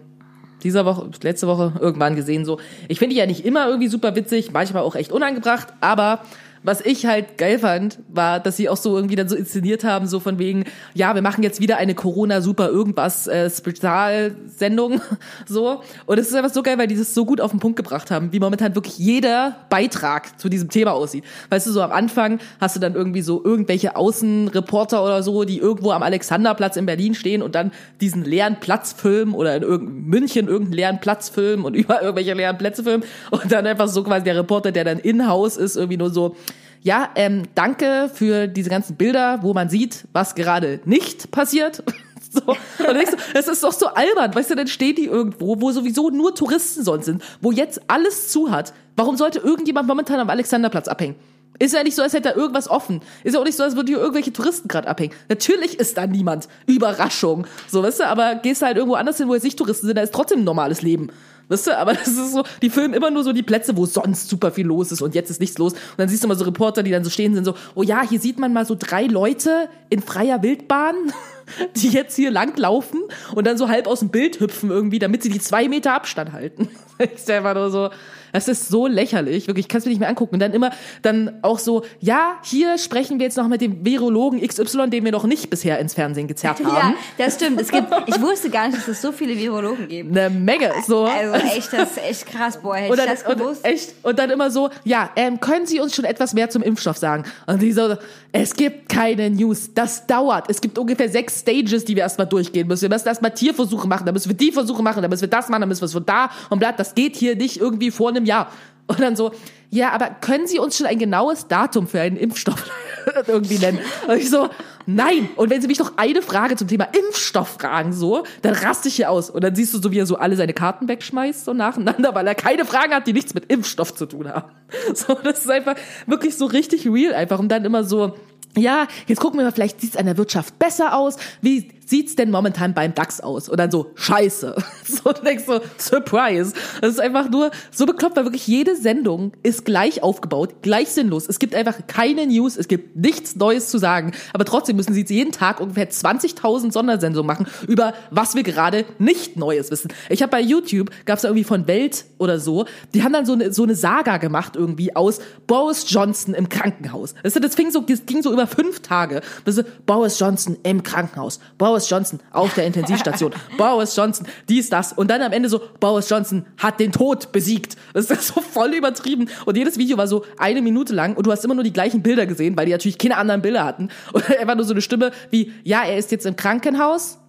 dieser Woche, letzte Woche irgendwann gesehen. So, ich finde die ja nicht immer irgendwie super witzig, manchmal auch echt unangebracht, aber was ich halt geil fand, war, dass sie auch so irgendwie dann so inszeniert haben, so von wegen, ja, wir machen jetzt wieder eine Corona-Super irgendwas äh, so. Und es ist einfach so geil, weil die das so gut auf den Punkt gebracht haben, wie momentan wirklich jeder Beitrag zu diesem Thema aussieht. Weißt du, so am Anfang hast du dann irgendwie so irgendwelche Außenreporter oder so, die irgendwo am Alexanderplatz in Berlin stehen und dann diesen leeren Platz filmen oder in irgendeinem München irgendeinen leeren Platz filmen und über irgendwelche leeren Plätze filmen und dann einfach so quasi der Reporter, der dann in-house ist, irgendwie nur so, ja, ähm, danke für diese ganzen Bilder, wo man sieht, was gerade nicht passiert. So. Und denkst du, es ist doch so albern, weißt du, dann stehen die irgendwo, wo sowieso nur Touristen sonst sind, wo jetzt alles zu hat. Warum sollte irgendjemand momentan am Alexanderplatz abhängen? Ist ja nicht so, als hätte da irgendwas offen. Ist ja auch nicht so, als würden hier irgendwelche Touristen gerade abhängen. Natürlich ist da niemand. Überraschung. So, weißt du, aber gehst halt irgendwo anders hin, wo jetzt nicht Touristen sind, da ist trotzdem ein normales Leben. Weißt du, aber das ist so, die filmen immer nur so die Plätze, wo sonst super viel los ist und jetzt ist nichts los. Und dann siehst du mal so Reporter, die dann so stehen sind, so, oh ja, hier sieht man mal so drei Leute in freier Wildbahn, die jetzt hier langlaufen und dann so halb aus dem Bild hüpfen irgendwie, damit sie die zwei Meter Abstand halten. Ich selber nur so, das ist so lächerlich, wirklich, ich kann es mir nicht mehr angucken. Und dann immer, dann auch so, ja, hier sprechen wir jetzt noch mit dem Virologen XY, den wir noch nicht bisher ins Fernsehen gezerrt haben. Ja, das stimmt. Es gibt, ich wusste gar nicht, dass es so viele Virologen gibt. Eine Menge, so. Also echt, das ist echt krass, boah, hätte Und ich dann, das und, gewusst. echt, und dann immer so, ja, ähm, können Sie uns schon etwas mehr zum Impfstoff sagen? Und die so, es gibt keine News, das dauert. Es gibt ungefähr sechs Stages, die wir erstmal durchgehen müssen. Wir müssen erstmal Tierversuche machen, dann müssen wir die Versuche machen, dann müssen wir das machen, dann müssen wir es von da und bla, das geht hier nicht irgendwie vor einem Jahr. Und dann so, ja, aber können Sie uns schon ein genaues Datum für einen Impfstoff irgendwie nennen? Und ich so, nein. Und wenn Sie mich noch eine Frage zum Thema Impfstoff fragen, so, dann raste ich hier aus. Und dann siehst du so, wie er so alle seine Karten wegschmeißt, so nacheinander, weil er keine Fragen hat, die nichts mit Impfstoff zu tun haben. So, das ist einfach wirklich so richtig real einfach. Und dann immer so, ja, jetzt gucken wir mal, vielleicht sieht's an der Wirtschaft besser aus. Wie sieht's denn momentan beim DAX aus? Und dann so, scheiße. So, und denkst so, Surprise. Das ist einfach nur so bekloppt, weil wirklich jede Sendung ist gleich aufgebaut, gleich sinnlos. Es gibt einfach keine News, es gibt nichts Neues zu sagen. Aber trotzdem müssen sie jeden Tag ungefähr 20.000 Sondersendungen machen über was wir gerade nicht Neues wissen. Ich habe bei YouTube, gab's da irgendwie von Welt oder so, die haben dann so eine, so eine Saga gemacht irgendwie aus Boris Johnson im Krankenhaus. Das, das, fing so, das ging so über fünf Tage. Das Boris Johnson im Krankenhaus. Boris Johnson auf der Intensivstation. Boris Johnson, dies, das. Und dann am Ende so, Boris Johnson hat den Tod besiegt. Das ist so voll übertrieben. Und jedes Video war so eine Minute lang und du hast immer nur die gleichen Bilder gesehen, weil die natürlich keine anderen Bilder hatten. Und einfach nur so eine Stimme wie, ja, er ist jetzt im Krankenhaus.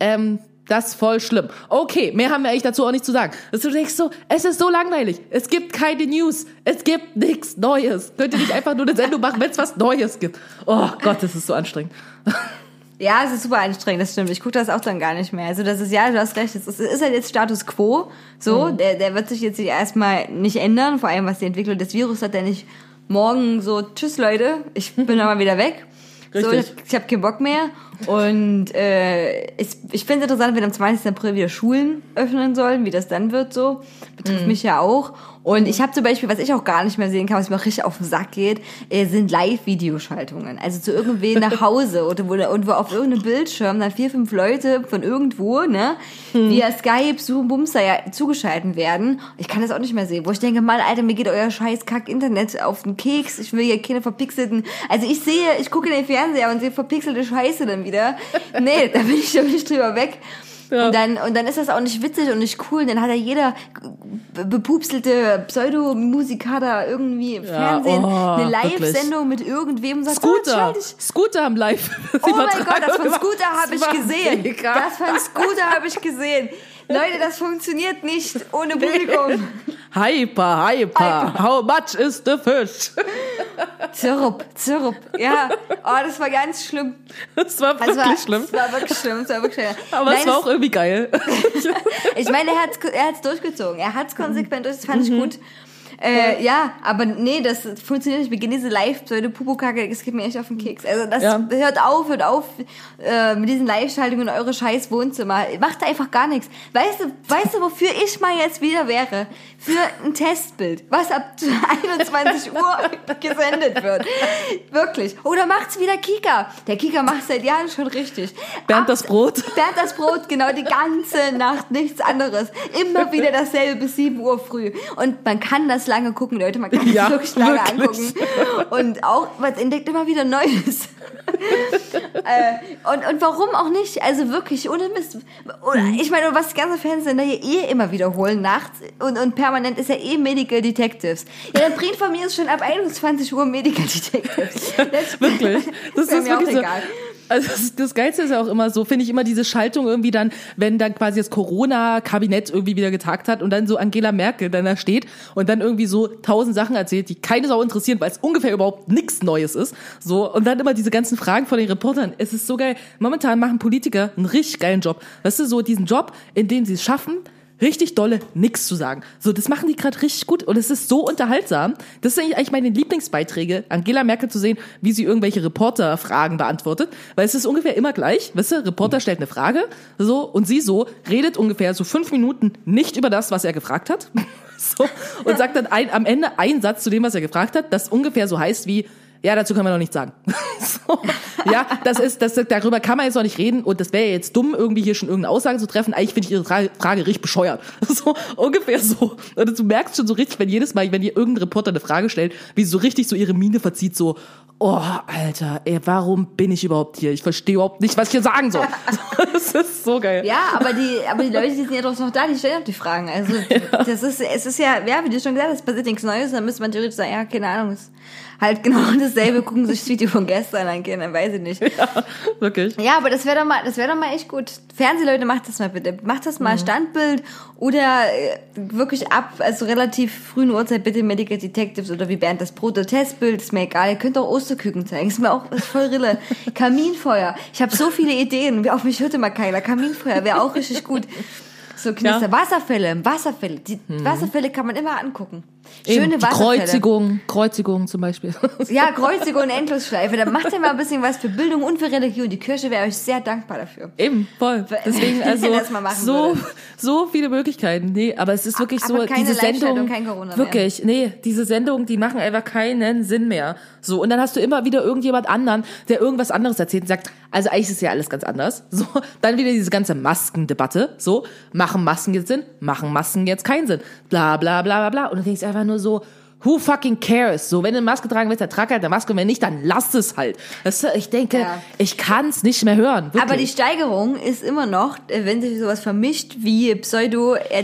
Ähm, das ist voll schlimm. Okay, mehr haben wir eigentlich dazu auch nicht zu sagen. Dass du denkst so, es ist so langweilig. Es gibt keine News. Es gibt nichts Neues. Könnt ihr nicht einfach nur eine Sendung machen, wenn es was Neues gibt? Oh Gott, das ist so anstrengend. Ja, es ist super anstrengend, das stimmt. Ich gucke das auch dann gar nicht mehr. Also das ist, ja, du hast recht, es ist, halt jetzt Status Quo. So, Mhm. der, der wird sich jetzt erstmal nicht ändern, vor allem was die Entwicklung des Virus hat, der nicht morgen so, tschüss Leute, ich bin dann mal wieder weg. So, ich Richtig. habe hab keinen Bock mehr. Und äh, ich, ich finde es interessant, wenn am 20. April wieder Schulen öffnen sollen, wie das dann wird so. Betrifft mich ja auch. Und ich habe zum Beispiel, was ich auch gar nicht mehr sehen kann, was mir auch richtig auf den Sack geht, äh, sind Live-Videoschaltungen. Also zu irgendwen nach Hause oder wo, irgendwo auf irgendeinem Bildschirm dann vier, fünf Leute von irgendwo, ne, via Skype, Zoom, Bumster ja zugeschalten werden. Ich kann das auch nicht mehr sehen, wo ich denke, Mann, Alter, mir geht euer scheiß Kack-Internet auf den Keks. Ich will hier keine verpixelten. Also ich sehe, ich gucke in den Fernseher und sehe verpixelte Scheiße dann wieder. Nee, da bin ich, da bin ich drüber weg. Und, dann, und dann ist das auch nicht witzig und nicht cool. Dann hat ja jeder be- bepupselte Pseudomusiker da irgendwie im Fernsehen oh, eine. Live-Sendung mit irgendwem sagt, Scooter. "So, schalte ich- Scooter haben live. Oh mein Gott, das von Scooter habe ich gesehen. Das von Scooter habe ich gesehen. Leute, das funktioniert nicht ohne Publikum. Hyper, hyper. How much is the fish? Zirp, zirp. Ja, oh, das war ganz schlimm. Das war Das wirklich war, schlimm. Das war wirklich schlimm. Das war wirklich schlimm. Aber Nein, es war auch irgendwie geil. Ich meine, er hat's, er hat's durchgezogen. Er hat's konsequent durch, das fand Mhm. ich gut. Äh, ja, aber nee, das funktioniert nicht. Ich beginne diese live pseudo pupo kacke das geht mir echt auf den Keks. Also das Ja. hört auf, hört auf äh, mit diesen Live-Schaltungen in eure scheiß Wohnzimmer. Macht einfach gar nichts. Weißt du, weißt du, wofür ich mal jetzt wieder wäre? Für ein Testbild, was ab 21 Uhr gesendet wird. Wirklich. Oder macht's wieder Kika. Der Kika macht seit Jahren schon richtig. Bernd Ab- das Brot. Bernd das Brot, genau, die ganze Nacht, nichts anderes. Immer wieder dasselbe bis 7 Uhr früh. Und man kann das lange gucken, Leute, man kann das Ja, wirklich lange wirklich. angucken. Und auch, man entdeckt immer wieder Neues. äh, und, und warum auch nicht? Also wirklich, ohne Mist. Mhm. ich meine, was die ganzen Fernsehsender hier eh immer wiederholen nachts und, und permanent ist ja eh Medical Detectives. Ja, dann bringt von mir ist schon ab 21 Uhr Medical Detectives. Das, Wirklich. Das wär ist mir auch wirklich so. egal. Also das, das Geilste ist ja auch immer so, finde ich immer diese Schaltung irgendwie dann, wenn dann quasi das Corona-Kabinett irgendwie wieder getagt hat und dann so Angela Merkel dann da steht und dann irgendwie so tausend Sachen erzählt, die keine Sau interessieren, weil es ungefähr überhaupt nichts Neues ist. So und dann immer diese ganzen Fragen von den Reportern. Es ist so geil. Momentan machen Politiker einen richtig geilen Job. Weißt du, so diesen Job, in dem sie es schaffen, richtig dolle nix zu sagen. So, das machen die gerade richtig gut und es ist so unterhaltsam. Das sind eigentlich meine Lieblingsbeiträge, Angela Merkel zu sehen, wie sie irgendwelche Reporterfragen beantwortet, weil es ist ungefähr immer gleich. Weißt du, Reporter stellt eine Frage, so und sie so redet ungefähr so fünf Minuten nicht über das, was er gefragt hat, so und sagt dann ein, am Ende einen Satz zu dem, was er gefragt hat, das ungefähr so heißt wie ja, dazu können wir noch nichts sagen. so. Ja, das ist, das, darüber kann man jetzt noch nicht reden und das wäre ja jetzt dumm, irgendwie hier schon irgendeine Aussage zu treffen. Eigentlich finde ich Ihre Frage, Frage richtig bescheuert. So, ungefähr so. Und du merkst schon so richtig, wenn jedes Mal, wenn ihr irgendein Reporter eine Frage stellt, wie sie so richtig so ihre Miene verzieht, so, oh, Alter, ey, warum bin ich überhaupt hier? Ich verstehe überhaupt nicht, was ich hier sagen soll. Das ist so geil. Ja, aber die, aber die Leute, die sind ja doch noch da, die stellen auch die Fragen. Also, das ist, es ist ja, ja, wie du schon gesagt hast, es passiert nichts Neues, dann müsste man theoretisch sagen, ja, keine Ahnung, ist halt genau dasselbe, gucken sich das Video von gestern an, dann weiß ich nicht. Ja, wirklich. Ja, aber das wäre doch mal, das wäre doch mal echt gut. Fernsehleute, macht das mal bitte. Macht das mal Standbild oder äh, wirklich ab, also relativ frühen Uhrzeit bitte Medical Detectives oder wie Bernd das Brot Testbild, ist mir egal. Ihr könnt auch Osterküken zeigen, ist mir auch ist voll Rille. Kaminfeuer. Ich habe so viele Ideen. Auf mich hört immer keiner. Kaminfeuer wäre auch richtig gut. So Knister. Ja. Wasserfälle, Wasserfälle. Die Wasserfälle kann man immer angucken. Eben, Schöne die Wasserfälle. Kreuzigung, Kreuzigung zum Beispiel. Ja, Kreuzigung und Endlosschleife. Da macht ihr mal ein bisschen was für Bildung und für Religion. Die Kirche wäre euch sehr dankbar dafür. Eben, voll. Deswegen, also, so, würdet. so viele Möglichkeiten. Nee, aber es ist wirklich Aber so, keine diese Sendung, kein Corona wirklich, nee, diese Sendungen, die machen einfach keinen Sinn mehr. So, und dann hast du immer wieder irgendjemand anderen, der irgendwas anderes erzählt und sagt, also eigentlich ist ja alles ganz anders. So, dann wieder diese ganze Maskendebatte. So, machen Masken jetzt Sinn? Machen Masken jetzt keinen Sinn? Bla, bla, bla, bla, bla. Und du denkst einfach nur so, Who fucking cares? So, wenn du eine Maske tragen willst, dann trag halt eine Maske. Und wenn nicht, dann lass es halt. Das, ich denke, Ja. ich kann's nicht mehr hören. Wirklich. Aber die Steigerung ist immer noch, äh, wenn sich sowas vermischt wie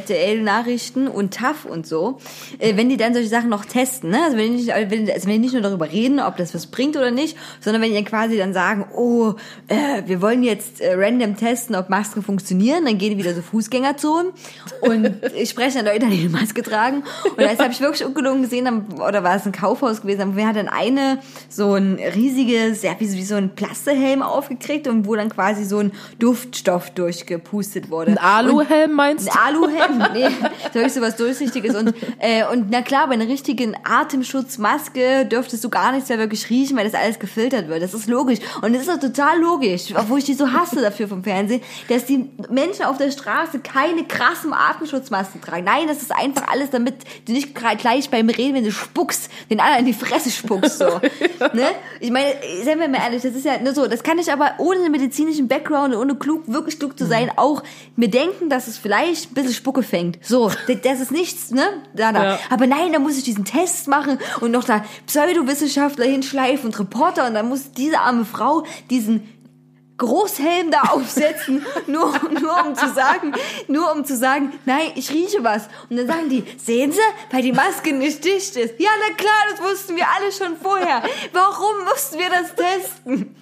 Pseudo-RTL-Nachrichten und TAF und so, äh, wenn die dann solche Sachen noch testen, ne? Also wenn die, nicht, also wenn, also wenn die nicht nur darüber reden, ob das was bringt oder nicht, sondern wenn die dann quasi dann sagen, oh, äh, wir wollen jetzt äh, random testen, ob Masken funktionieren, dann gehen die wieder so Fußgängerzonen und ich spreche dann Leute, die eine Maske tragen. Und das habe ich wirklich ungelogen gesehen, am- oder war es ein Kaufhaus gewesen, wir hatten eine so ein riesiges, ja, wie, so- ein Plastehelm aufgekriegt und wo dann quasi so ein Duftstoff durchgepustet wurde. Ein Aluhelm meinst du? Ein Aluhelm, nee, so was Durchsichtiges. Und, äh, und na klar, bei einer richtigen Atemschutzmaske dürftest du gar nichts mehr wirklich riechen, weil das alles gefiltert wird. Das ist logisch. Und das ist auch total logisch, obwohl ich die so hasse dafür vom Fernsehen, dass die Menschen auf der Straße keine krassen Atemschutzmasken tragen. Nein, das ist einfach alles, damit du nicht gleich beim Reden, wenn du spuckst, den anderen in die Fresse spuckst, so. ne? Ich meine, seien wir mal ehrlich, das ist ja nur so, das kann ich aber ohne einen medizinischen Background und ohne klug, wirklich klug zu sein, auch mir denken, dass es vielleicht ein bisschen Spucke fängt. So, das ist nichts, ne? Da, da. Ja. Aber nein, da muss ich diesen Test machen und noch da Pseudowissenschaftler hinschleifen und Reporter und dann muss diese arme Frau diesen Großhelm da aufsetzen, nur, nur um zu sagen, nur um zu sagen, nein, ich rieche was. Und dann sagen die, sehen Sie, weil die Maske nicht dicht ist. Ja, na klar, das wussten wir alle schon vorher. Warum mussten wir das testen?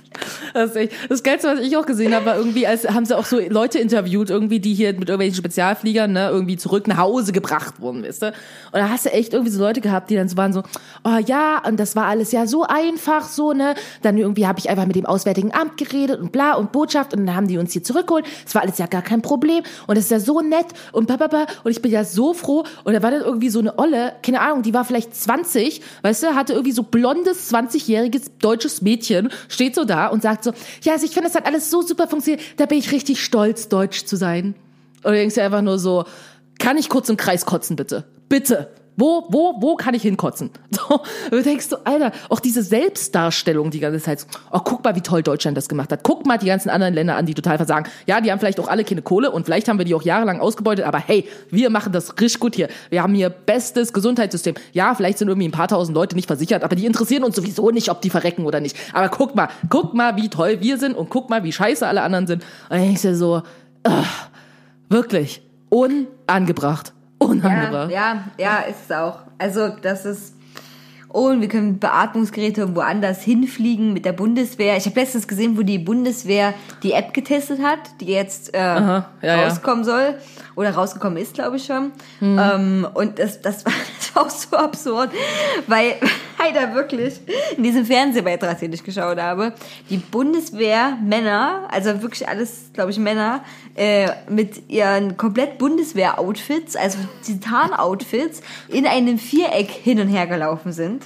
Das ist echt, das Geilste, was ich auch gesehen habe, war irgendwie, als haben sie auch so Leute interviewt, irgendwie, die hier mit irgendwelchen Spezialfliegern, ne, irgendwie zurück nach Hause gebracht wurden, weißt du? Und da hast du echt irgendwie so Leute gehabt, die dann so waren so, oh ja, und das war alles ja so einfach, so, ne? Dann irgendwie habe ich einfach mit dem Auswärtigen Amt geredet und bla und Botschaft und dann haben die uns hier zurückgeholt. Es war alles ja gar kein Problem und es ist ja so nett und papapa und ich bin ja so froh. Und da war dann irgendwie so eine Olle, keine Ahnung, die war vielleicht 20, weißt du, hatte irgendwie so blondes 20-jähriges deutsches Mädchen, steht so da und sagt so, ja, also ich finde, das hat alles so super funktioniert, da bin ich richtig stolz, deutsch zu sein. Du denkst dir einfach nur so, kann ich kurz im Kreis kotzen, bitte? Bitte. Wo, wo, wo kann ich hinkotzen? So, du denkst so, Alter, auch diese Selbstdarstellung die ganze Zeit, oh, guck mal, wie toll Deutschland das gemacht hat. Guck mal die ganzen anderen Länder an, die total versagen. Ja, die haben vielleicht auch alle keine Kohle und vielleicht haben wir die auch jahrelang ausgebeutet, aber hey, wir machen das richtig gut hier. Wir haben hier bestes Gesundheitssystem. Ja, vielleicht sind irgendwie ein paar tausend Leute nicht versichert, aber die interessieren uns sowieso nicht, ob die verrecken oder nicht. Aber guck mal, guck mal, wie toll wir sind und guck mal, wie scheiße alle anderen sind. Und dann denkst du so, ah, wirklich, unangebracht. Unangebracht. Ja, ja, ja, ist es auch. Also, das ist. Oh, und wir können Beatmungsgeräte woanders hinfliegen mit der Bundeswehr. Ich habe letztens gesehen, wo die Bundeswehr die App getestet hat, die jetzt äh, ja, ja. rauskommen soll. Oder rausgekommen ist, glaube ich schon. Mhm. Ähm, und das, das, war, das war auch so absurd, weil leider wirklich in diesem Fernsehbeitrag, den ich geschaut habe, die Bundeswehr Männer, also wirklich alles, glaube ich, Männer, äh, mit ihren komplett Bundeswehr-Outfits, also Titan-Outfits, in einem Viereck hin und her gelaufen sind,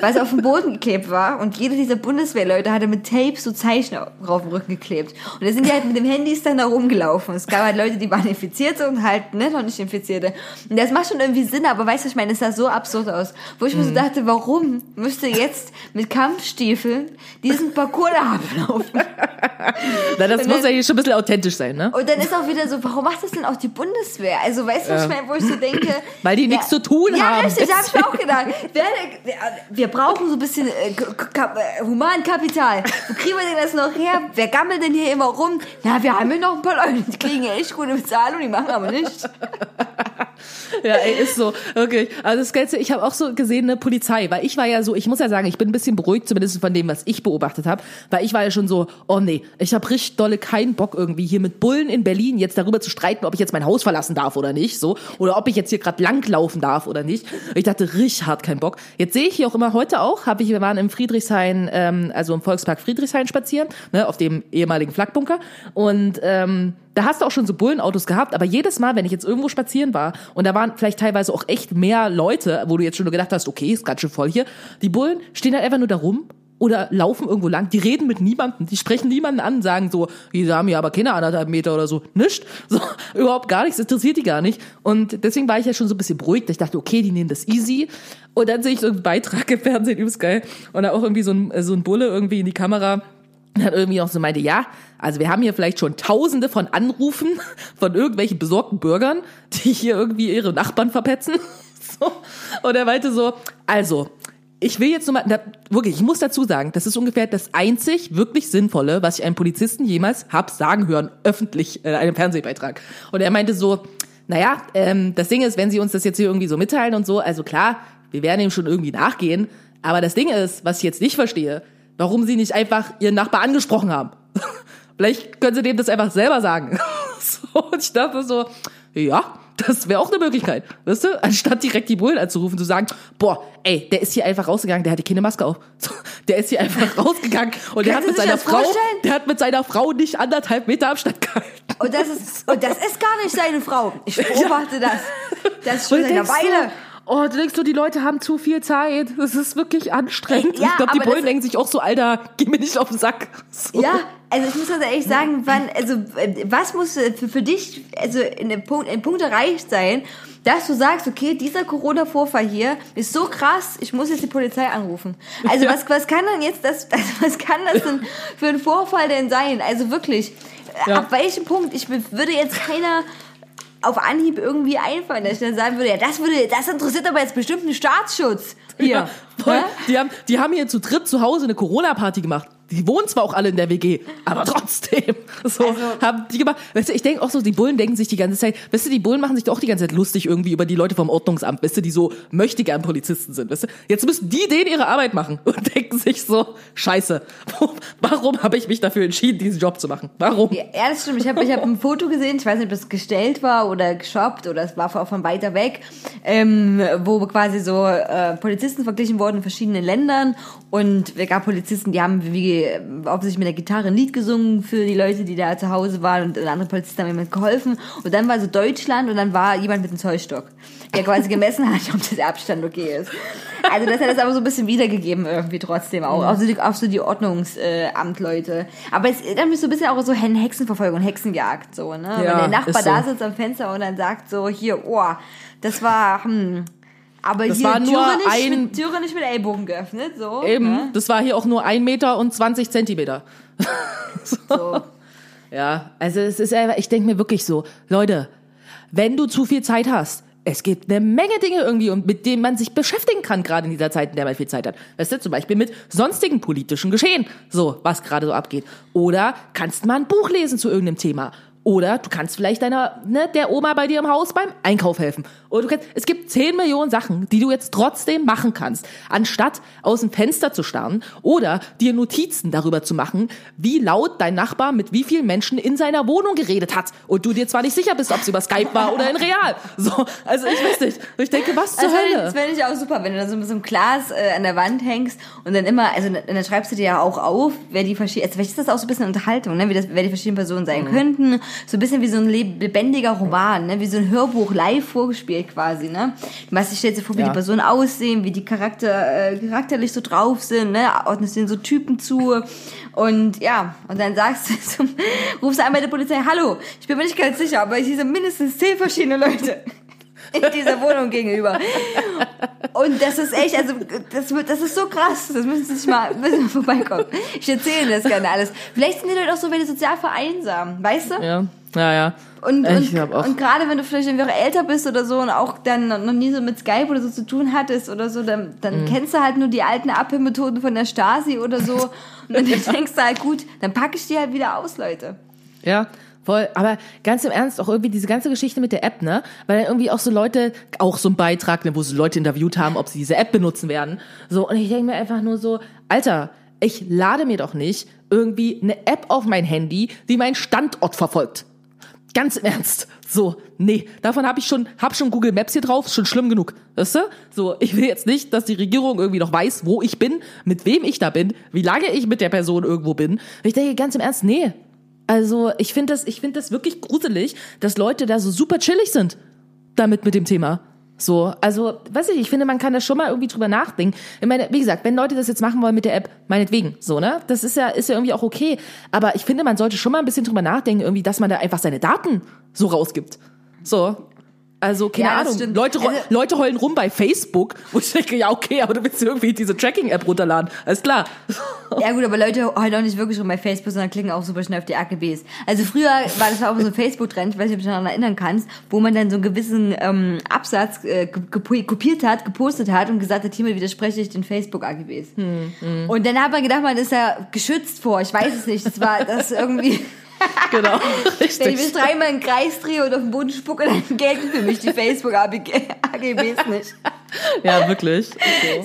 weil es auf dem Boden geklebt war und jeder dieser Bundeswehrleute hatte mit Tape so Zeichen auf dem Rücken geklebt. Und da sind die halt mit dem Handys dann da rumgelaufen. Es gab halt Leute, die waren Infizierte und halt ne, noch nicht Infizierte. Und das macht schon irgendwie Sinn, aber weißt du, ich meine, es sah so absurd aus. Wo ich mir so dachte, warum müsste jetzt mit Kampfstiefeln diesen Parcours da ablaufen? Na, das Und muss ja dann- hier schon ein bisschen authentisch sein, ne? Und dann ist auch wieder so, warum macht das denn auch die Bundeswehr? Also weißt du, was ich meine, wo ich so denke... Weil die nichts zu tun ja, haben, richtig, da hab ich mir auch gedacht. Wer, wir, wir brauchen so ein bisschen äh, äh, Humankapital. Wo kriegen wir denn das noch her? Wer gammelt denn hier immer rum? Na, wir haben hier noch ein paar Leute, die kriegen ja echt gute Bezahlung, die machen aber nichts. Ja, ey, ist so, wirklich. Also das Geilste, ich habe auch so gesehen, eine Polizei, weil ich war ja so, ich muss ja sagen, ich bin ein bisschen beruhigt, zumindest von dem, was ich beobachtet habe, weil ich war ja schon so, oh nee, ich habe richtig dolle keinen Bock irgendwie hier mit Bullen in Berlin jetzt darüber zu streiten, ob ich jetzt mein Haus verlassen darf oder nicht, so, oder ob ich jetzt hier gerade langlaufen darf oder nicht. Ich dachte, richtig hart keinen Bock. Jetzt sehe ich hier auch immer heute auch, habe ich, wir waren im Friedrichshain, ähm, also im Volkspark Friedrichshain spazieren, ne, auf dem ehemaligen Flagbunker und ähm, da hast du auch schon so Bullenautos gehabt, aber jedes Mal, wenn ich jetzt irgendwo spazieren war und da waren vielleicht teilweise auch echt mehr Leute, wo du jetzt schon nur gedacht hast, okay, ist ganz schön voll hier, die Bullen stehen halt einfach nur da rum oder laufen irgendwo lang, die reden mit niemandem, die sprechen niemanden an, sagen so, die haben hier aber keine anderthalb Meter oder so, nicht, so, überhaupt gar nichts, interessiert die gar nicht. Und deswegen war ich ja schon so ein bisschen beruhigt, ich dachte, okay, die nehmen das easy. Und dann sehe ich so einen Beitrag im Fernsehen, übelst geil. Und da auch irgendwie so ein, so ein Bulle irgendwie in die Kamera und dann irgendwie noch so meinte, ja, also wir haben hier vielleicht schon tausende von Anrufen von irgendwelchen besorgten Bürgern, die hier irgendwie ihre Nachbarn verpetzen. So. Und er meinte so, also, ich will jetzt nur mal, da, wirklich, ich muss dazu sagen, das ist ungefähr das einzig wirklich Sinnvolle, was ich einem Polizisten jemals hab sagen hören, öffentlich in einem Fernsehbeitrag. Und er meinte so, naja, ähm, das Ding ist, wenn Sie uns das jetzt hier irgendwie so mitteilen und so, also klar, wir werden ihm schon irgendwie nachgehen, aber das Ding ist, was ich jetzt nicht verstehe, warum Sie nicht einfach Ihren Nachbar angesprochen haben. Vielleicht können Sie dem das einfach selber sagen. So, und ich dachte so, ja, das wäre auch eine Möglichkeit, weißt du? Anstatt direkt die Bullen anzurufen, zu sagen, boah, ey, der ist hier einfach rausgegangen, der hatte keine Maske auf. Der ist hier einfach rausgegangen und der hat mit seiner Frau, vorstellen? der hat mit seiner Frau nicht anderthalb Meter Abstand gehalten. Und das ist, und das ist gar nicht seine Frau. Ich beobachte das. Das ist schon seit einer denkst Weile. So, oh, du denkst so, die Leute haben zu viel Zeit. Das ist wirklich anstrengend. Ja, ich glaube, die Bullen denken sich auch so, Alter, geh mir nicht auf den Sack. So. Ja, also ich muss ganz ehrlich sagen, wann, also äh, was muss äh, für, für dich also in dem Punkt, in Punkt erreicht sein, dass du sagst, okay, dieser Corona-Vorfall hier ist so krass, ich muss jetzt die Polizei anrufen. Also Ja. was, was kann denn jetzt das, also was kann das denn für ein Vorfall denn sein? Also wirklich, äh, Ja. ab welchem Punkt? Ich würde jetzt keiner auf Anhieb irgendwie einfallen, dass ich dann sagen würde, ja, das würde, das interessiert aber jetzt bestimmt einen Staatsschutz hier. Ja, voll. Die haben, die haben hier zu dritt zu Hause eine Corona-Party gemacht. Die wohnen zwar auch alle in der WG, aber trotzdem. So Also- haben die gemacht. Weißt du, ich denke auch so, die Bullen denken sich die ganze Zeit, weißt du, die Bullen machen sich doch auch die ganze Zeit lustig irgendwie über die Leute vom Ordnungsamt, weißt du, die so möchte gern Polizisten sind, weißt du. Jetzt müssen die denen ihre Arbeit machen und denken sich so, scheiße, warum habe ich mich dafür entschieden, diesen Job zu machen? Warum? Ja, das stimmt. Ich habe ich hab ein Foto gesehen, ich weiß nicht, ob das gestellt war oder geshoppt oder es war auch von weiter weg, ähm, wo quasi so äh, Polizisten verglichen wurden in verschiedenen Ländern und es gab Polizisten, die haben wie äh, offensichtlich mit der Gitarre ein Lied gesungen für die Leute, die da zu Hause waren und andere Polizisten haben jemand geholfen und dann war so Deutschland und dann war jemand mit einem Zollstock, der quasi gemessen hat, ob das Abstand okay ist. Also das hat das aber so ein bisschen wiedergegeben irgendwie trotzdem auch. Auch so die, auch so die Ordnungsamtleute. Aber es dann ist so ein bisschen auch so Hexenverfolgung, Hexenjagd so, ne? Wenn Ja, der Nachbar so. da sitzt am Fenster und dann sagt so, hier, oh, das war, hm, aber Das hier war nur Türe, nicht ein- mit, Türe nicht mit Ellbogen geöffnet, so. Eben, Ne? das war hier auch nur ein Meter und 20 Zentimeter. So. Ja, also es ist einfach, ich denke mir wirklich so, Leute, wenn du zu viel Zeit hast, es gibt eine Menge Dinge irgendwie, mit denen man sich beschäftigen kann, gerade in dieser Zeit, in der man viel Zeit hat. Weißt du, zum Beispiel mit sonstigen politischen Geschehen, so, was gerade so abgeht. Oder kannst mal ein Buch lesen zu irgendeinem Thema. Oder du kannst vielleicht deiner, ne, der Oma bei dir im Haus beim Einkauf helfen. Oder du kannst, es gibt 10 Millionen Sachen, die du jetzt trotzdem machen kannst, anstatt aus dem Fenster zu starren oder dir Notizen darüber zu machen, wie laut dein Nachbar mit wie vielen Menschen in seiner Wohnung geredet hat. Und du dir zwar nicht sicher bist, ob es über Skype war oder in real. So, also ich weiß nicht. Und ich denke, was zur fände ich, Hölle? das fänd ich auch super, wenn du da so mit so einem Glas äh, an der Wand hängst und dann immer, also dann dann schreibst du dir ja auch auf, wer die verschiedenen, also vielleicht ist das auch so ein bisschen Unterhaltung, ne, wie das, wer die verschiedenen Personen sein Mhm. könnten, so ein bisschen wie so ein leb- lebendiger Roman, ne, wie so ein Hörbuch live vorgespielt quasi, ne. Du machst, dich stellst dir vor, wie Ja. die Personen aussehen, wie die Charakter, äh, charakterlich so drauf sind, ne, ordnest denen so Typen zu und ja, und dann sagst du, zum, rufst du an bei der Polizei, hallo, ich bin mir nicht ganz sicher, aber hier sind mindestens zehn verschiedene Leute in dieser Wohnung gegenüber. Und das ist echt, also das, wird- das ist so krass. Das müssen Sie sich mal, müssen mal vorbeikommen. Ich erzähle Ihnen das gerne alles. Vielleicht sind die Leute auch so, wenn die sozial vereinsamen, weißt du? Ja, ja, ja. Und, ich und, und gerade wenn du vielleicht irgendwie älter bist oder so und auch dann noch nie so mit Skype oder so zu tun hattest oder so, dann, dann Mhm. kennst du halt nur die alten Abhörmethoden von der Stasi oder so. Und dann denkst du halt, gut, dann packe ich die halt wieder aus, Leute. Ja, voll. Aber ganz im Ernst, auch irgendwie diese ganze Geschichte mit der App, ne? Weil dann irgendwie auch so Leute, auch so ein Beitrag, ne, wo sie Leute interviewt haben, ob sie diese App benutzen werden. So, und ich denke mir einfach nur so, Alter, ich lade mir doch nicht irgendwie eine App auf mein Handy, die meinen Standort verfolgt. Ganz im Ernst. So, nee, davon habe ich schon, hab schon Google Maps hier drauf, ist schon schlimm genug. Weißt du? So, ich will jetzt nicht, dass die Regierung irgendwie noch weiß, wo ich bin, mit wem ich da bin, wie lange ich mit der Person irgendwo bin. Ich denke ganz im Ernst, nee. Also, ich finde das, ich finde das wirklich gruselig, dass Leute da so super chillig sind. Damit mit dem Thema. So, also, weiß ich, ich finde, man kann da schon mal irgendwie drüber nachdenken. Ich meine, wie gesagt, wenn Leute das jetzt machen wollen mit der App, meinetwegen, so, ne? Das ist ja, ist ja irgendwie auch okay. Aber ich finde, man sollte schon mal ein bisschen drüber nachdenken, irgendwie, dass man da einfach seine Daten so rausgibt. So. Also, keine Ja, Ahnung. Leute, Also- Leute heulen rum bei Facebook, wo ich denke, ja, okay, aber du willst irgendwie diese Tracking-App runterladen. Alles klar. Ja gut, aber Leute heute auch nicht wirklich rum bei Facebook, sondern klicken auch super schnell auf die AGBs. Also früher war das auch so ein Facebook-Trend, ich weiß nicht, ob du dich daran erinnern kannst, wo man dann so einen gewissen ähm, Absatz äh, kopiert hat, gepostet hat und gesagt hat, hiermit widerspreche ich den Facebook-AGBs. Und dann hat man gedacht, man ist da geschützt vor, ich weiß es nicht, das war das irgendwie... Genau. Wenn ich Richtig. bis dreimal im Kreis drehe und auf den Boden spucke, dann gelten für mich die Facebook-AGBs nicht. Ja, wirklich.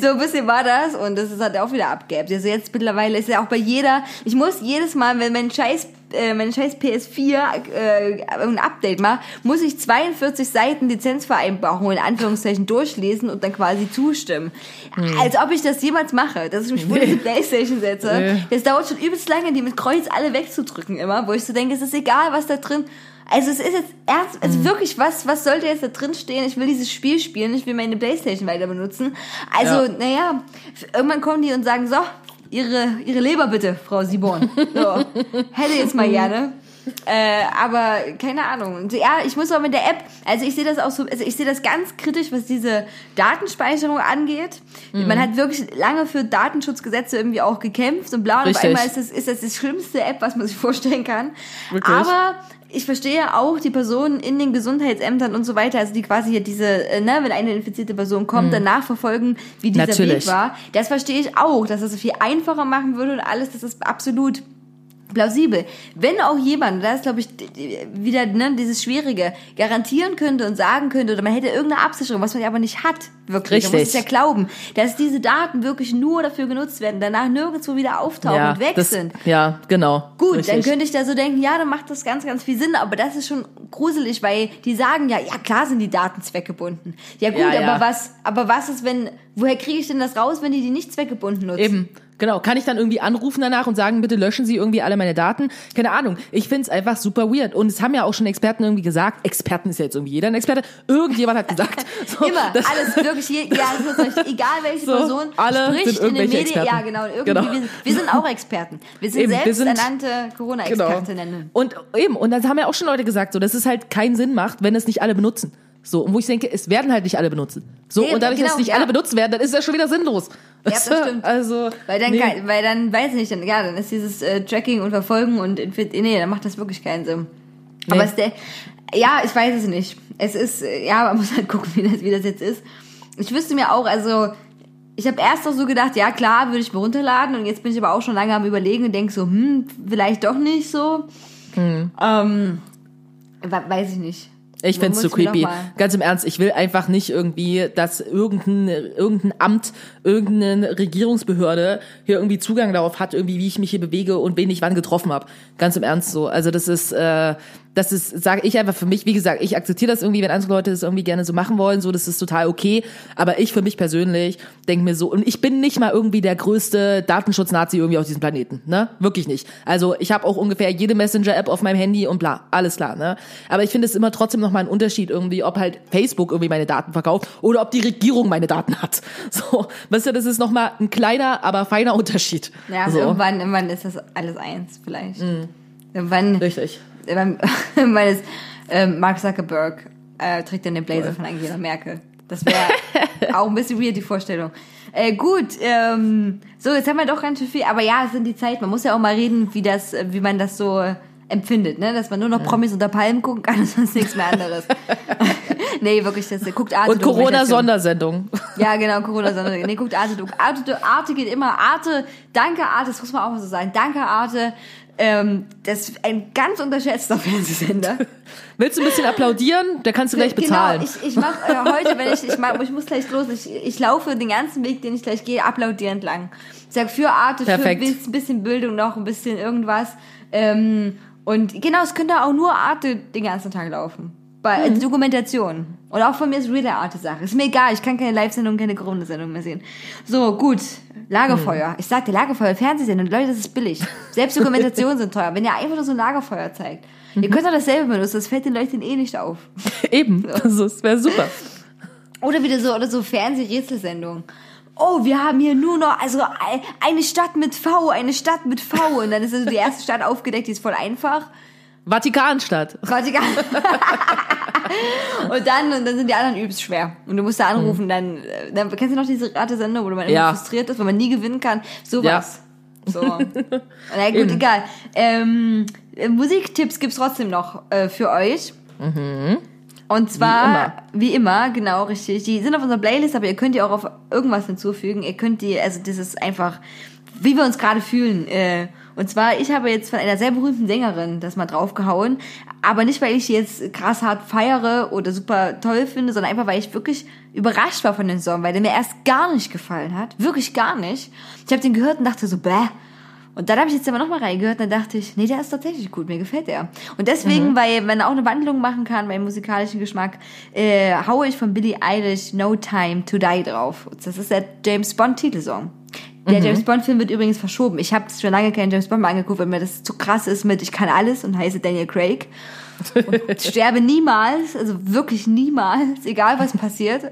So ein bisschen war das und das ist halt auch wieder abgeappt. Also jetzt mittlerweile ist ja auch bei jeder, ich muss jedes Mal, wenn mein scheiß, äh, mein scheiß PS4 äh, ein Update macht, muss ich 42 Seiten Lizenzvereinbarung in Anführungszeichen durchlesen und dann quasi zustimmen. Als ob ich das jemals mache, dass ich mich vor die Playstation setze. Nee. Das dauert schon übelst lange, die mit Kreuz alle wegzudrücken immer, wo ich so denke, es ist egal, was da drin also es ist jetzt ernst, also wirklich, was, was sollte jetzt da drin stehen? Ich will dieses Spiel spielen, ich will meine Playstation weiter benutzen. Also, Ja. naja, irgendwann kommen die und sagen, so, ihre, ihre Leber bitte, Frau Siborn. So, hätte jetzt mal gerne. Äh, aber keine Ahnung. Ja, ich muss auch mit der App, also ich sehe das auch so, also ich sehe das ganz kritisch, was diese Datenspeicherung angeht. Mhm. Man hat wirklich lange für Datenschutzgesetze irgendwie auch gekämpft und bla, und auf einmal ist das, ist das die schlimmste App, was man sich vorstellen kann. Wirklich? Aber ich verstehe auch die Personen in den Gesundheitsämtern und so weiter, also die quasi hier diese, äh, ne, wenn eine infizierte Person kommt, danach verfolgen, wie dieser Mhm. Natürlich. Weg war. Das verstehe ich auch, dass das viel einfacher machen würde und alles, das ist absolut plausibel. Wenn auch jemand, das ist glaube ich wieder ne, dieses Schwierige, garantieren könnte und sagen könnte, oder man hätte irgendeine Absicherung, was man ja aber nicht hat, wirklich, man muss es Richtig. ja glauben, dass diese Daten wirklich nur dafür genutzt werden, danach nirgendwo wieder auftauchen und weg das, sind. Ja, genau. Gut, Richtig. dann könnte ich da so denken, ja, dann macht das ganz, ganz viel Sinn, aber das ist schon gruselig, weil die sagen ja, ja klar sind die Daten zweckgebunden. Ja gut, Ja, ja. aber was, aber was ist, wenn, woher kriege ich denn das raus, wenn die die nicht zweckgebunden nutzen? Eben. Genau, kann ich dann irgendwie anrufen danach und sagen, bitte löschen Sie irgendwie alle meine Daten? Keine Ahnung. Ich find's einfach super weird. Und es haben ja auch schon Experten irgendwie gesagt, Experten ist ja jetzt irgendwie jeder ein Experte, irgendjemand hat gesagt. So, Immer, das- alles wirklich, je, ja, es egal welche So, Person alle spricht sind in den irgendwelche Medien, ja genau, irgendwie, Genau. Wir, wir sind auch Experten. Wir sind Eben, wir sind- selbsternannte Corona-Expertinnen. Und eben, und dann haben ja auch schon Leute gesagt, so, dass es halt keinen Sinn macht, wenn es nicht alle benutzen. So, und wo ich denke, es werden halt nicht alle benutzen. So, Eben, und dadurch, dass genau, es nicht ja. alle benutzt werden, dann ist es ja schon wieder sinnlos. das stimmt. Also, Weil dann, nee. kann, weil dann, weiß ich nicht, dann, ja, dann ist dieses äh, Tracking und Verfolgen und nee, dann macht das wirklich keinen Sinn. Aber Nee. es der, ja, ich weiß es nicht. Es ist, äh, ja, man muss halt gucken, wie das, wie das jetzt ist. Ich wüsste mir auch, also, ich habe erst noch so gedacht, ja klar, würde ich mir runterladen und jetzt bin ich aber auch schon lange am überlegen und denke so, hm, vielleicht doch nicht so. Hm. Ähm, we- weiß ich nicht. Ich find's Muss so creepy. Ganz im Ernst, ich will einfach nicht irgendwie, dass irgendein, irgendein Amt, irgendeine Regierungsbehörde hier irgendwie Zugang darauf hat, irgendwie wie ich mich hier bewege und wen ich wann getroffen habe. Ganz im Ernst so. Also das ist, äh, das ist, sage ich einfach für mich, wie gesagt, ich akzeptiere das irgendwie, wenn andere Leute das irgendwie gerne so machen wollen, so, das ist total okay. Aber ich für mich persönlich denke mir so, und ich bin nicht mal irgendwie der größte Datenschutz-Nazi irgendwie auf diesem Planeten, ne? Wirklich nicht. Also ich habe auch ungefähr jede Messenger-App auf meinem Handy und bla, alles klar, ne? Aber ich finde es immer trotzdem noch mal ein Unterschied irgendwie, ob halt Facebook irgendwie meine Daten verkauft oder ob die Regierung meine Daten hat. So, weißt du, das ist noch mal ein kleiner, aber feiner Unterschied. Ja, so. irgendwann, irgendwann ist das alles eins, vielleicht. Irgendwann, Richtig. Beim- Weil es, ähm, Mark Zuckerberg äh, trägt dann den Blazer von Angela Merkel. Das wäre auch ein bisschen weird, die Vorstellung. Äh, gut, ähm, so, jetzt haben wir doch ganz schön viel, aber ja, es sind die Zeit. Man muss ja auch mal reden, wie das, äh, wie man das so äh, empfindet, ne? Dass man nur noch Promis unter Palmen gucken kann und sonst nichts mehr anderes. nee, wirklich, das guckt Arte Und Corona-Sondersendung. ja, genau, Corona-Sondersendung. Nee, guckt Arte. Arte, Arte geht immer. Arte, danke Arte, das muss man auch mal so sagen. Danke Arte. Ähm, das ist ein ganz unterschätzter Fernsehsender. Willst du ein bisschen applaudieren? Da kannst du gleich bezahlen. Genau, ich, ich mach äh, heute, wenn ich, ich, mach, ich muss gleich los, ich, ich laufe den ganzen Weg, den ich gleich gehe, applaudierend lang. Ich sag für Arte, Perfekt. für ein bisschen Bildung noch, ein bisschen irgendwas. Ähm, und genau, es könnte auch nur Arte den ganzen Tag laufen. Bei Mhm. Dokumentation. Und auch von mir ist Real Arte Sache. Ist mir egal, ich kann keine Live-Sendung, keine Corona-Sendung mehr sehen. So, gut. Lagerfeuer. Mhm. Ich sagte Lagerfeuer, Fernsehsendung. Leute, das ist billig. Selbst Dokumentationen sind teuer. Wenn ihr einfach nur so ein Lagerfeuer zeigt. Mhm. Ihr könnt doch dasselbe benutzen, das fällt den Leuten eh nicht auf. Eben. Also, das wäre super. Oder wieder so, oder so Fernsehrätselsendungen. Oh, wir haben hier nur noch, also ein- eine Stadt mit V, eine Stadt mit V. Und dann ist also die erste Stadt aufgedeckt, die ist voll einfach. Vatikanstadt. Vatikan. und dann, und dann sind die anderen übelst schwer. Und du musst da anrufen, dann, äh, dann kennst du noch diese Ratesendung, wo man immer Mhm. Ja. frustriert ist, weil man nie gewinnen kann. Sowas. So. Na gut, egal. Ähm, äh, Musiktipps gibt's trotzdem noch äh, für euch. Und zwar, wie immer. genau, richtig. Die sind auf unserer Playlist, aber ihr könnt die auch auf irgendwas hinzufügen. Ihr könnt die, also das ist einfach, wie wir uns gerade fühlen. Äh, und zwar, ich habe jetzt von einer sehr berühmten Sängerin das mal draufgehauen. Aber nicht, weil ich die jetzt krass hart feiere oder super toll finde, sondern einfach, weil ich wirklich überrascht war von dem Song, weil der mir erst gar nicht gefallen hat. Wirklich gar nicht. Ich habe den gehört und dachte so, bäh. Und dann habe ich jetzt aber nochmal reingehört und dann dachte ich, nee, der ist tatsächlich gut, mir gefällt der. Und deswegen, weil man auch eine Wandlung machen kann beim musikalischen Geschmack, äh, haue ich von Billie Eilish No Time to Die drauf. Das ist der James Bond Titelsong. Der James Bond Film wird übrigens verschoben. Ich habe schon lange keinen James Bond mehr angeguckt, weil mir das zu krass ist mit Ich kann alles und heiße Daniel Craig. Und sterbe niemals, also wirklich niemals, egal was passiert.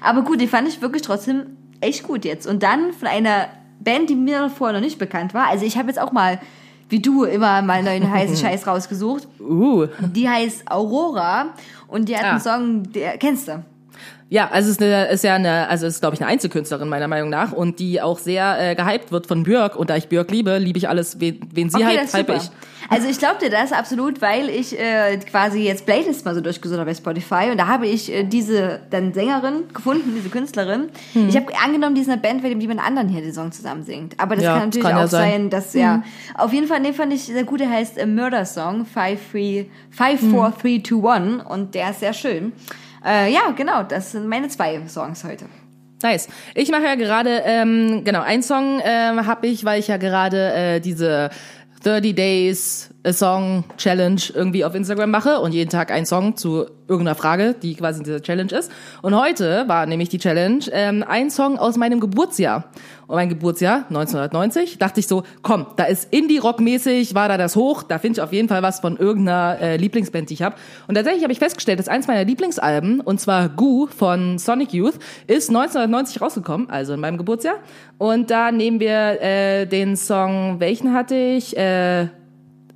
Aber gut, die fand ich wirklich trotzdem echt gut jetzt. Und dann von einer Band, die mir vorher noch nicht bekannt war. Also ich habe jetzt auch mal, wie du, immer mal neuen heißen Scheiß rausgesucht. Uh. Die heißt Aurora und die hat Ah. einen Song, der kennst du? Ja, also es ist, eine, ist ja eine, also es ist glaube ich eine Einzelkünstlerin meiner Meinung nach und die auch sehr äh, gehypt wird von Björk und da ich Björk liebe, liebe ich alles, wen, wen sie Okay, hype super. ich. Also ich glaube dir das absolut, weil ich äh, quasi jetzt Playlist mal so durchgesucht habe bei Spotify und da habe ich äh, diese dann Sängerin gefunden, diese Künstlerin. Hm. Ich habe angenommen, die ist eine Band, bei dem jemand anderen hier den Song zusammen singt. Aber das Ja, kann natürlich kann ja auch sein. sein, dass ja auf jeden Fall, den fand ich sehr gut. Der heißt äh, Murder Song 5 4 3 2 1 und der ist sehr schön. Äh, ja, genau, das sind meine zwei Songs heute. Nice. Ich mache ja gerade, ähm, genau, einen Song ähm, habe ich, weil ich ja gerade äh, diese 30 Days a Song Challenge irgendwie auf Instagram mache und jeden Tag einen Song zu irgendeiner Frage, die quasi in dieser Challenge ist. Und heute war nämlich die Challenge ähm, ein Song aus meinem Geburtsjahr. Und mein Geburtsjahr 1990 dachte ich so, komm, da ist Indie-Rock-mäßig, war da das hoch, da finde ich auf jeden Fall was von irgendeiner äh, Lieblingsband, die ich habe. Und tatsächlich habe ich festgestellt, dass eins meiner Lieblingsalben, und zwar Goo von Sonic Youth, ist 1990 rausgekommen, also in meinem Geburtsjahr. Und da nehmen wir äh, den Song, welchen hatte ich? Äh,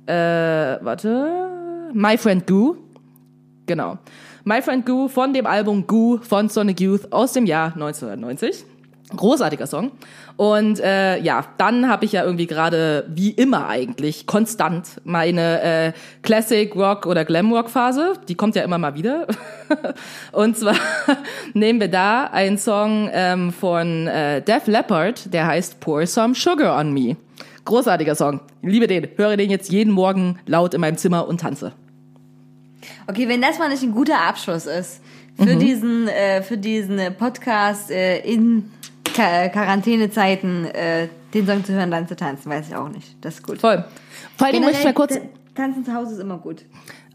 äh, warte, My Friend Goo. Genau. My Friend Goo von dem Album Goo von Sonic Youth aus dem Jahr 1990. Großartiger Song. Und äh, ja, dann habe ich ja irgendwie gerade, wie immer eigentlich, konstant meine äh, Classic Rock oder Glam Rock Phase. Die kommt ja immer mal wieder. Und zwar nehmen wir da einen Song ähm, von äh, Def Leppard, der heißt Pour Some Sugar on Me. Großartiger Song. Ich liebe den. Höre den jetzt jeden Morgen laut in meinem Zimmer und tanze. Okay, wenn das mal nicht ein guter Abschluss ist für Mhm. diesen äh, für diesen äh, Podcast äh, in Ka Quarantänezeiten äh, den Song zu hören, dann zu tanzen, weiß ich auch nicht. Das ist gut. Voll. Vor Dingen möchte ich mal kurz... Tanzen zu Hause ist immer gut.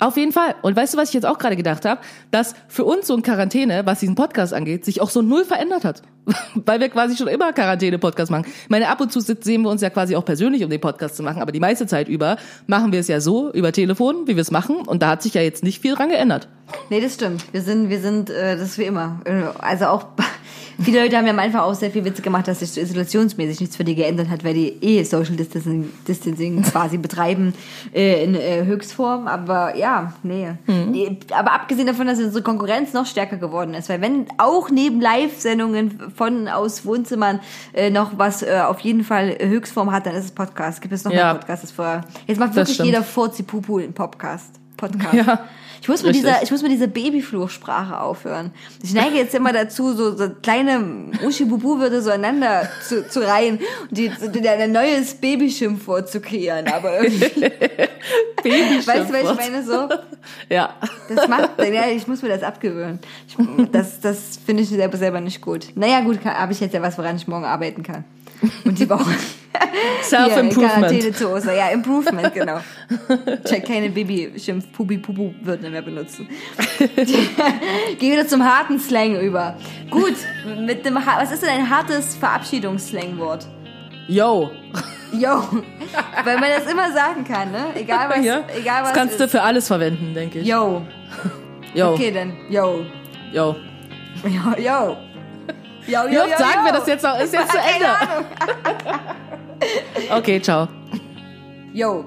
Auf jeden Fall. Und weißt du, was ich jetzt auch gerade gedacht habe? Dass für uns so ein Quarantäne, was diesen Podcast angeht, sich auch so null verändert hat. Weil wir quasi schon immer Quarantäne-Podcast machen. Ich meine, ab und zu sehen wir uns ja quasi auch persönlich, um den Podcast zu machen, aber die meiste Zeit über machen wir es ja so über Telefon, wie wir es machen. Und da hat sich ja jetzt nicht viel dran geändert. Nee, das stimmt. Wir sind, wir sind, äh, das ist wie immer. Äh, Also auch viele Leute haben ja am Anfang auch sehr viel Witze gemacht, dass sich so isolationsmäßig nichts für die geändert hat, weil die eh Social Distancing, Distancing quasi betreiben äh, in äh, Höchstform. Aber ja, nee. Nee, Aber abgesehen davon, dass unsere Konkurrenz noch stärker geworden ist, weil wenn auch neben Live-Sendungen von aus Wohnzimmern äh, noch was äh, auf jeden Fall Höchstform hat, dann ist es Podcast. Gibt es noch Ja. mehr Podcasts als vorher? Jetzt macht Das wirklich jeder Furzi-Pupu in Podcast. Podcast. Ja. Ich muss, mit Richtig. dieser, ich muss mit dieser Babyfluchsprache aufhören. Ich neige jetzt immer dazu, so, so kleine Uschi-Bubu-Wörter so einander zu, zu reihen und die, die, ein neues Babyschimpfwort zu kreieren. Aber irgendwie, weißt du, was ich meine? So, Ja. das macht, ja, ich muss mir das abgewöhnen. Ich, das das finde ich selber, selber nicht gut. Naja, gut, habe ich jetzt ja was, woran ich morgen arbeiten kann. Und die Woche. Self-Improvement. Quarantäne zu Ostern. Ja, Improvement, genau. Check keine Baby-Schimpf, Pubi, Pupu Wörter mehr benutzen. Geh wieder zum harten Slang über. Gut, mit dem, was ist denn ein hartes Verabschiedungslangwort? Yo. Yo, weil man das immer sagen kann, ne? Egal was, ja. egal was das kannst du ist. für alles verwenden, denke ich. Yo, Yo. okay dann. Yo, Yo. yo, yo. Yo, yo, yo, sagen wir das jetzt noch? Ist jetzt zu Ende. Okay, ciao. Yo.